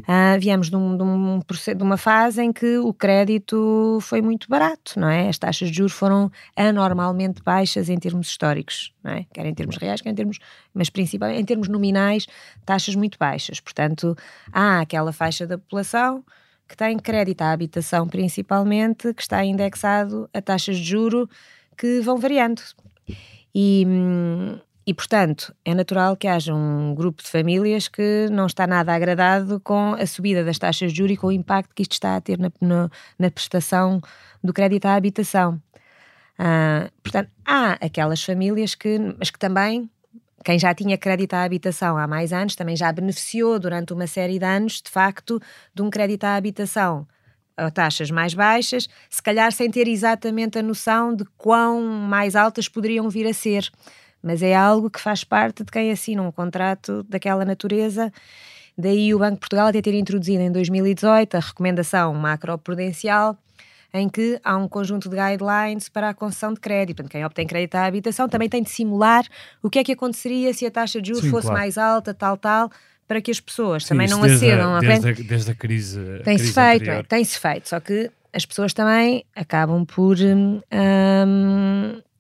Uh, viemos de, um, de, um, de, uma fase em que o crédito foi muito barato, não é? As taxas de juros foram anormalmente baixas em termos históricos, não é? Quer em termos reais, quer em termos, mas principalmente em termos nominais, taxas muito baixas. Portanto, há aquela faixa da população que tem crédito à habitação principalmente, que está indexado a taxas de juro que vão variando. E, hum, e, portanto, é natural que haja um grupo de famílias que não está nada agradado com a subida das taxas de juros e com o impacto que isto está a ter na, na, na prestação do crédito à habitação. Ah, portanto, há aquelas famílias que, mas que também, quem já tinha crédito à habitação há mais anos, também já beneficiou durante uma série de anos, de facto, de um crédito à habitação a taxas mais baixas, se calhar sem ter exatamente a noção de quão mais altas poderiam vir a ser mas é algo que faz parte de quem assina um contrato daquela natureza. Daí o Banco de Portugal até ter introduzido em 2018 a recomendação macroprudencial, em que há um conjunto de guidelines para a concessão de crédito. Portanto, quem obtém crédito à habitação também tem de simular o que é que aconteceria se a taxa de juros Sim, fosse claro. mais alta, tal, tal, para que as pessoas Sim, também não acedam
a. Desde, a, desde a crise.
Tem-se feito, é, tem-se feito, só que as pessoas também acabam por hum,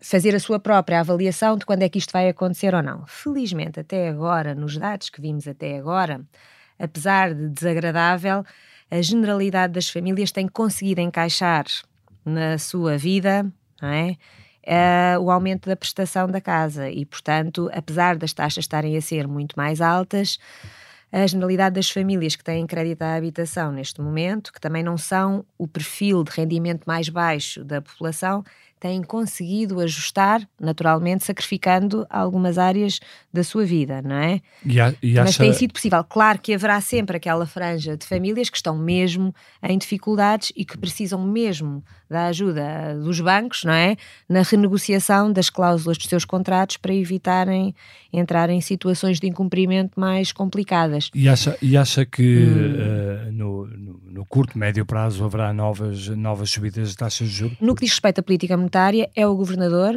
fazer a sua própria avaliação de quando é que isto vai acontecer ou não. Felizmente, até agora, nos dados que vimos até agora, apesar de desagradável, a generalidade das famílias tem conseguido encaixar na sua vida, não é? Uh, o aumento da prestação da casa e, portanto, apesar das taxas estarem a ser muito mais altas, a generalidade das famílias que têm crédito à habitação neste momento, que também não são o perfil de rendimento mais baixo da população, têm conseguido ajustar, naturalmente, sacrificando algumas áreas da sua vida, não é?
E a, e
Mas tem sido possível. Claro que haverá sempre aquela franja de famílias que estão mesmo em dificuldades e que precisam mesmo da ajuda dos bancos, não é? Na renegociação das cláusulas dos seus contratos para evitarem entrar em situações de incumprimento mais complicadas.
E acha, e acha que hum. uh, no, no, no, curto, médio prazo haverá novas, novas subidas de taxas de juros?
No que diz respeito à política monetária, é o governador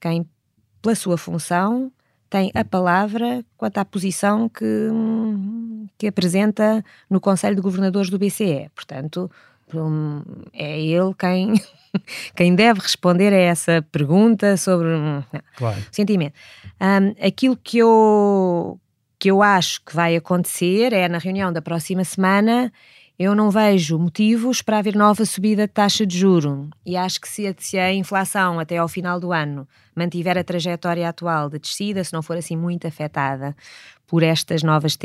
quem, pela sua função, tem a palavra quanto à posição que, que apresenta no Conselho de Governadores do BCE. Portanto, é ele quem, quem deve responder a essa pergunta sobre
claro.
sentimento. Um, aquilo que eu, que eu acho que vai acontecer é na reunião da próxima semana. Eu não vejo motivos para haver nova subida de taxa de juro e acho que se a, inflação até ao final do ano mantiver a trajetória atual de descida, se não for assim muito afetada por estas novas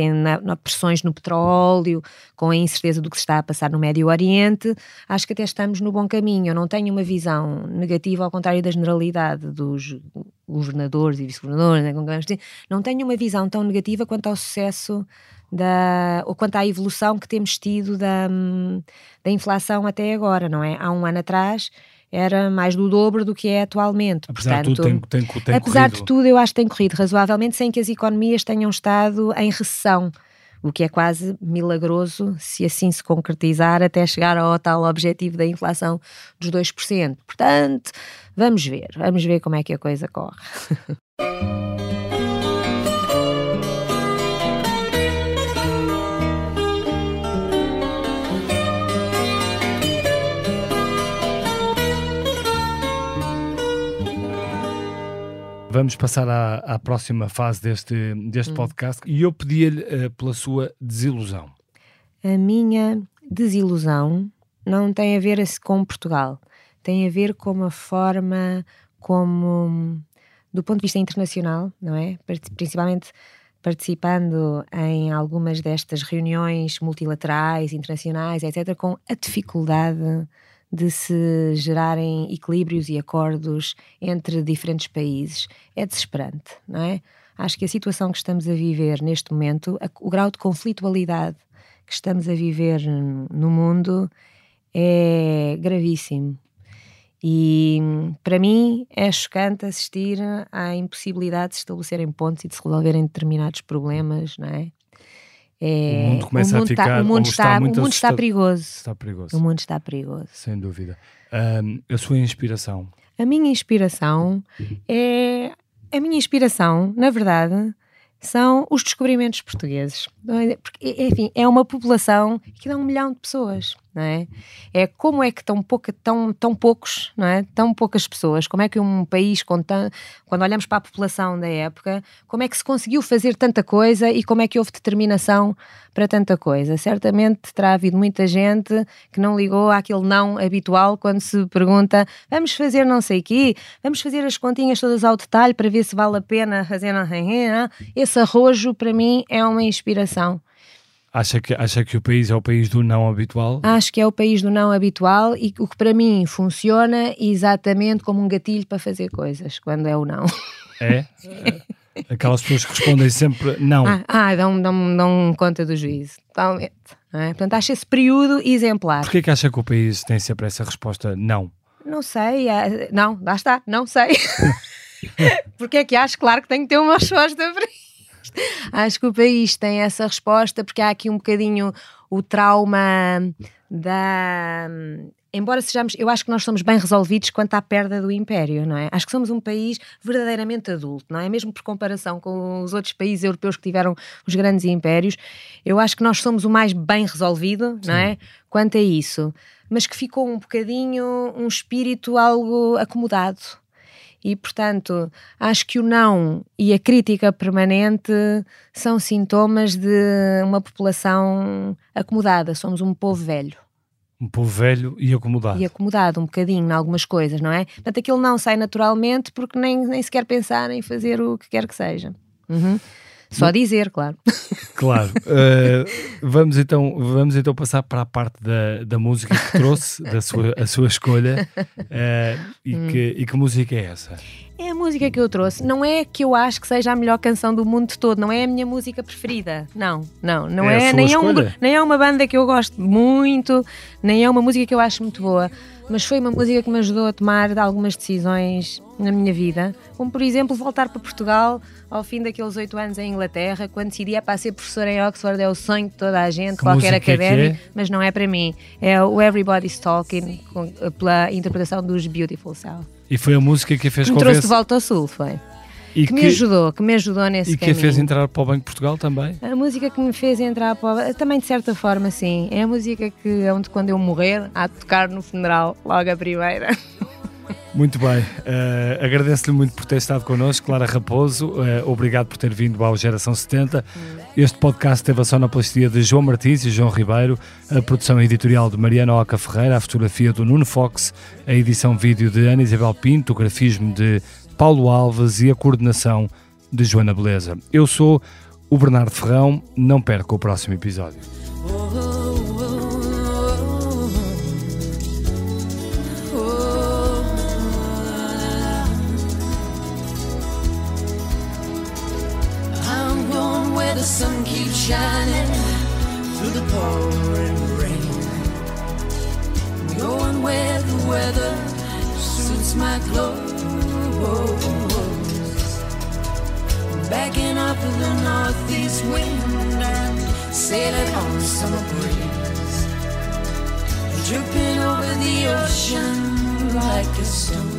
pressões no petróleo, com a incerteza do que se está a passar no Médio Oriente, acho que até estamos no bom caminho. Eu não tenho uma visão negativa, ao contrário da generalidade dos governadores e vice-governadores, né, não tenho uma visão tão negativa quanto ao sucesso da, ou quanto à evolução que temos tido da, da inflação até agora, não é? Há um ano atrás era mais do dobro do que é atualmente.
Apesar, Portanto, de, tudo, tem, tem, tem
apesar de tudo, eu acho que tem corrido razoavelmente sem que as economias tenham estado em recessão. O que é quase milagroso se assim se concretizar até chegar ao tal objetivo da inflação dos 2%. Portanto, vamos ver, vamos ver como é que a coisa corre.
Vamos passar à, à próxima fase deste, deste hum. podcast e eu pedia-lhe uh, pela sua desilusão.
A minha desilusão não tem a ver com Portugal, tem a ver com a forma como, do ponto de vista internacional, não é? Principalmente participando em algumas destas reuniões multilaterais, internacionais, etc., com a dificuldade de se gerarem equilíbrios e acordos entre diferentes países. É desesperante, não é? Acho que a situação que estamos a viver neste momento, o grau de conflitualidade que estamos a viver no mundo é gravíssimo. E para mim é chocante assistir à impossibilidade de se estabelecerem pontos e de se resolverem determinados problemas, não é?
É, o mundo começa o mundo a ficar. Tá,
o mundo, está,
está,
o mundo está perigoso.
Está perigoso.
O mundo está perigoso.
Sem dúvida. Um, a sua inspiração?
A minha inspiração é. A minha inspiração, na verdade, são os descobrimentos portugueses. Porque, enfim, é uma população que dá um milhão de pessoas não é? É como é que tão, pouca, tão, tão poucos, não é? Tão poucas pessoas, como é que um país, com tão, quando olhamos para a população da época, como é que se conseguiu fazer tanta coisa e como é que houve determinação para tanta coisa? Certamente terá havido muita gente que não ligou àquele não habitual quando se pergunta vamos fazer não sei quê, vamos fazer as continhas todas ao detalhe para ver se vale a pena fazer não Esse arrojo para mim é uma inspiração.
Acha que, acha que o país é o país do não habitual?
Acho que é o país do não habitual e o que para mim funciona exatamente como um gatilho para fazer coisas, quando é o não.
É? Aquelas pessoas que respondem sempre não.
Ah, ah dão, dão, dão conta do juízo, totalmente. É? Portanto, acho esse período exemplar.
Porquê que acha que o país tem sempre essa resposta não?
Não sei, é, não, lá está, não sei. Porque é que acho? Claro que tenho que ter uma resposta para isso. Acho que o país tem essa resposta porque há aqui um bocadinho o trauma da. Embora sejamos, eu acho que nós somos bem resolvidos quanto à perda do império, não é? Acho que somos um país verdadeiramente adulto, não é? Mesmo por comparação com os outros países europeus que tiveram os grandes impérios, eu acho que nós somos o mais bem resolvido, não é? Quanto a isso. Mas que ficou um bocadinho um espírito algo acomodado e, portanto, acho que o não e a crítica permanente são sintomas de uma população acomodada. Somos um povo velho.
Um povo velho e acomodado.
E acomodado um bocadinho em algumas coisas, não é? Portanto, aquilo não sai naturalmente porque nem, nem sequer pensar em fazer o que quer que seja. Uhum. Só dizer, claro.
Claro. Uh, vamos, então, vamos então passar para a parte da, da música que trouxe, da sua, a sua escolha. Uh, e, hum. que, e que música é essa?
É a música que eu trouxe. Não é que eu acho que seja a melhor canção do mundo todo, não é a minha música preferida. Não, não, não é, é nem, é um, nem é uma banda que eu gosto muito, nem é uma música que eu acho muito boa mas foi uma música que me ajudou a tomar algumas decisões na minha vida, como por exemplo voltar para Portugal ao fim daqueles oito anos em Inglaterra, quando decidi é para ser professora em Oxford, é o sonho de toda a gente, que qualquer académico, é? mas não é para mim. É o Everybody's Talking, pela interpretação dos Beautiful South.
E foi a música que a fez
que me trouxe de volta ao Sul, foi. E que, que, me ajudou, que me ajudou nesse
E que a fez entrar para o Banco de Portugal também?
A música que me fez entrar para o também de certa forma sim, é a música que é onde quando eu morrer há de tocar no funeral, logo a primeira.
Muito bem, uh, agradeço-lhe muito por ter estado connosco, Clara Raposo, uh, obrigado por ter vindo ao Geração 70. Este podcast teve a sonoplastia de João Martins e João Ribeiro, a produção editorial de Mariana Oca Ferreira, a fotografia do Nuno Fox, a edição vídeo de Ana Isabel Pinto, o grafismo de Paulo Alves e a coordenação de Joana Beleza. Eu sou o Bernardo Ferrão, não perca o próximo episódio. The sun keeps shining through the pouring rain. Going where the weather suits my clothes. Backing up in the northeast wind and sailing on the summer breeze. Dripping over the ocean like a stone.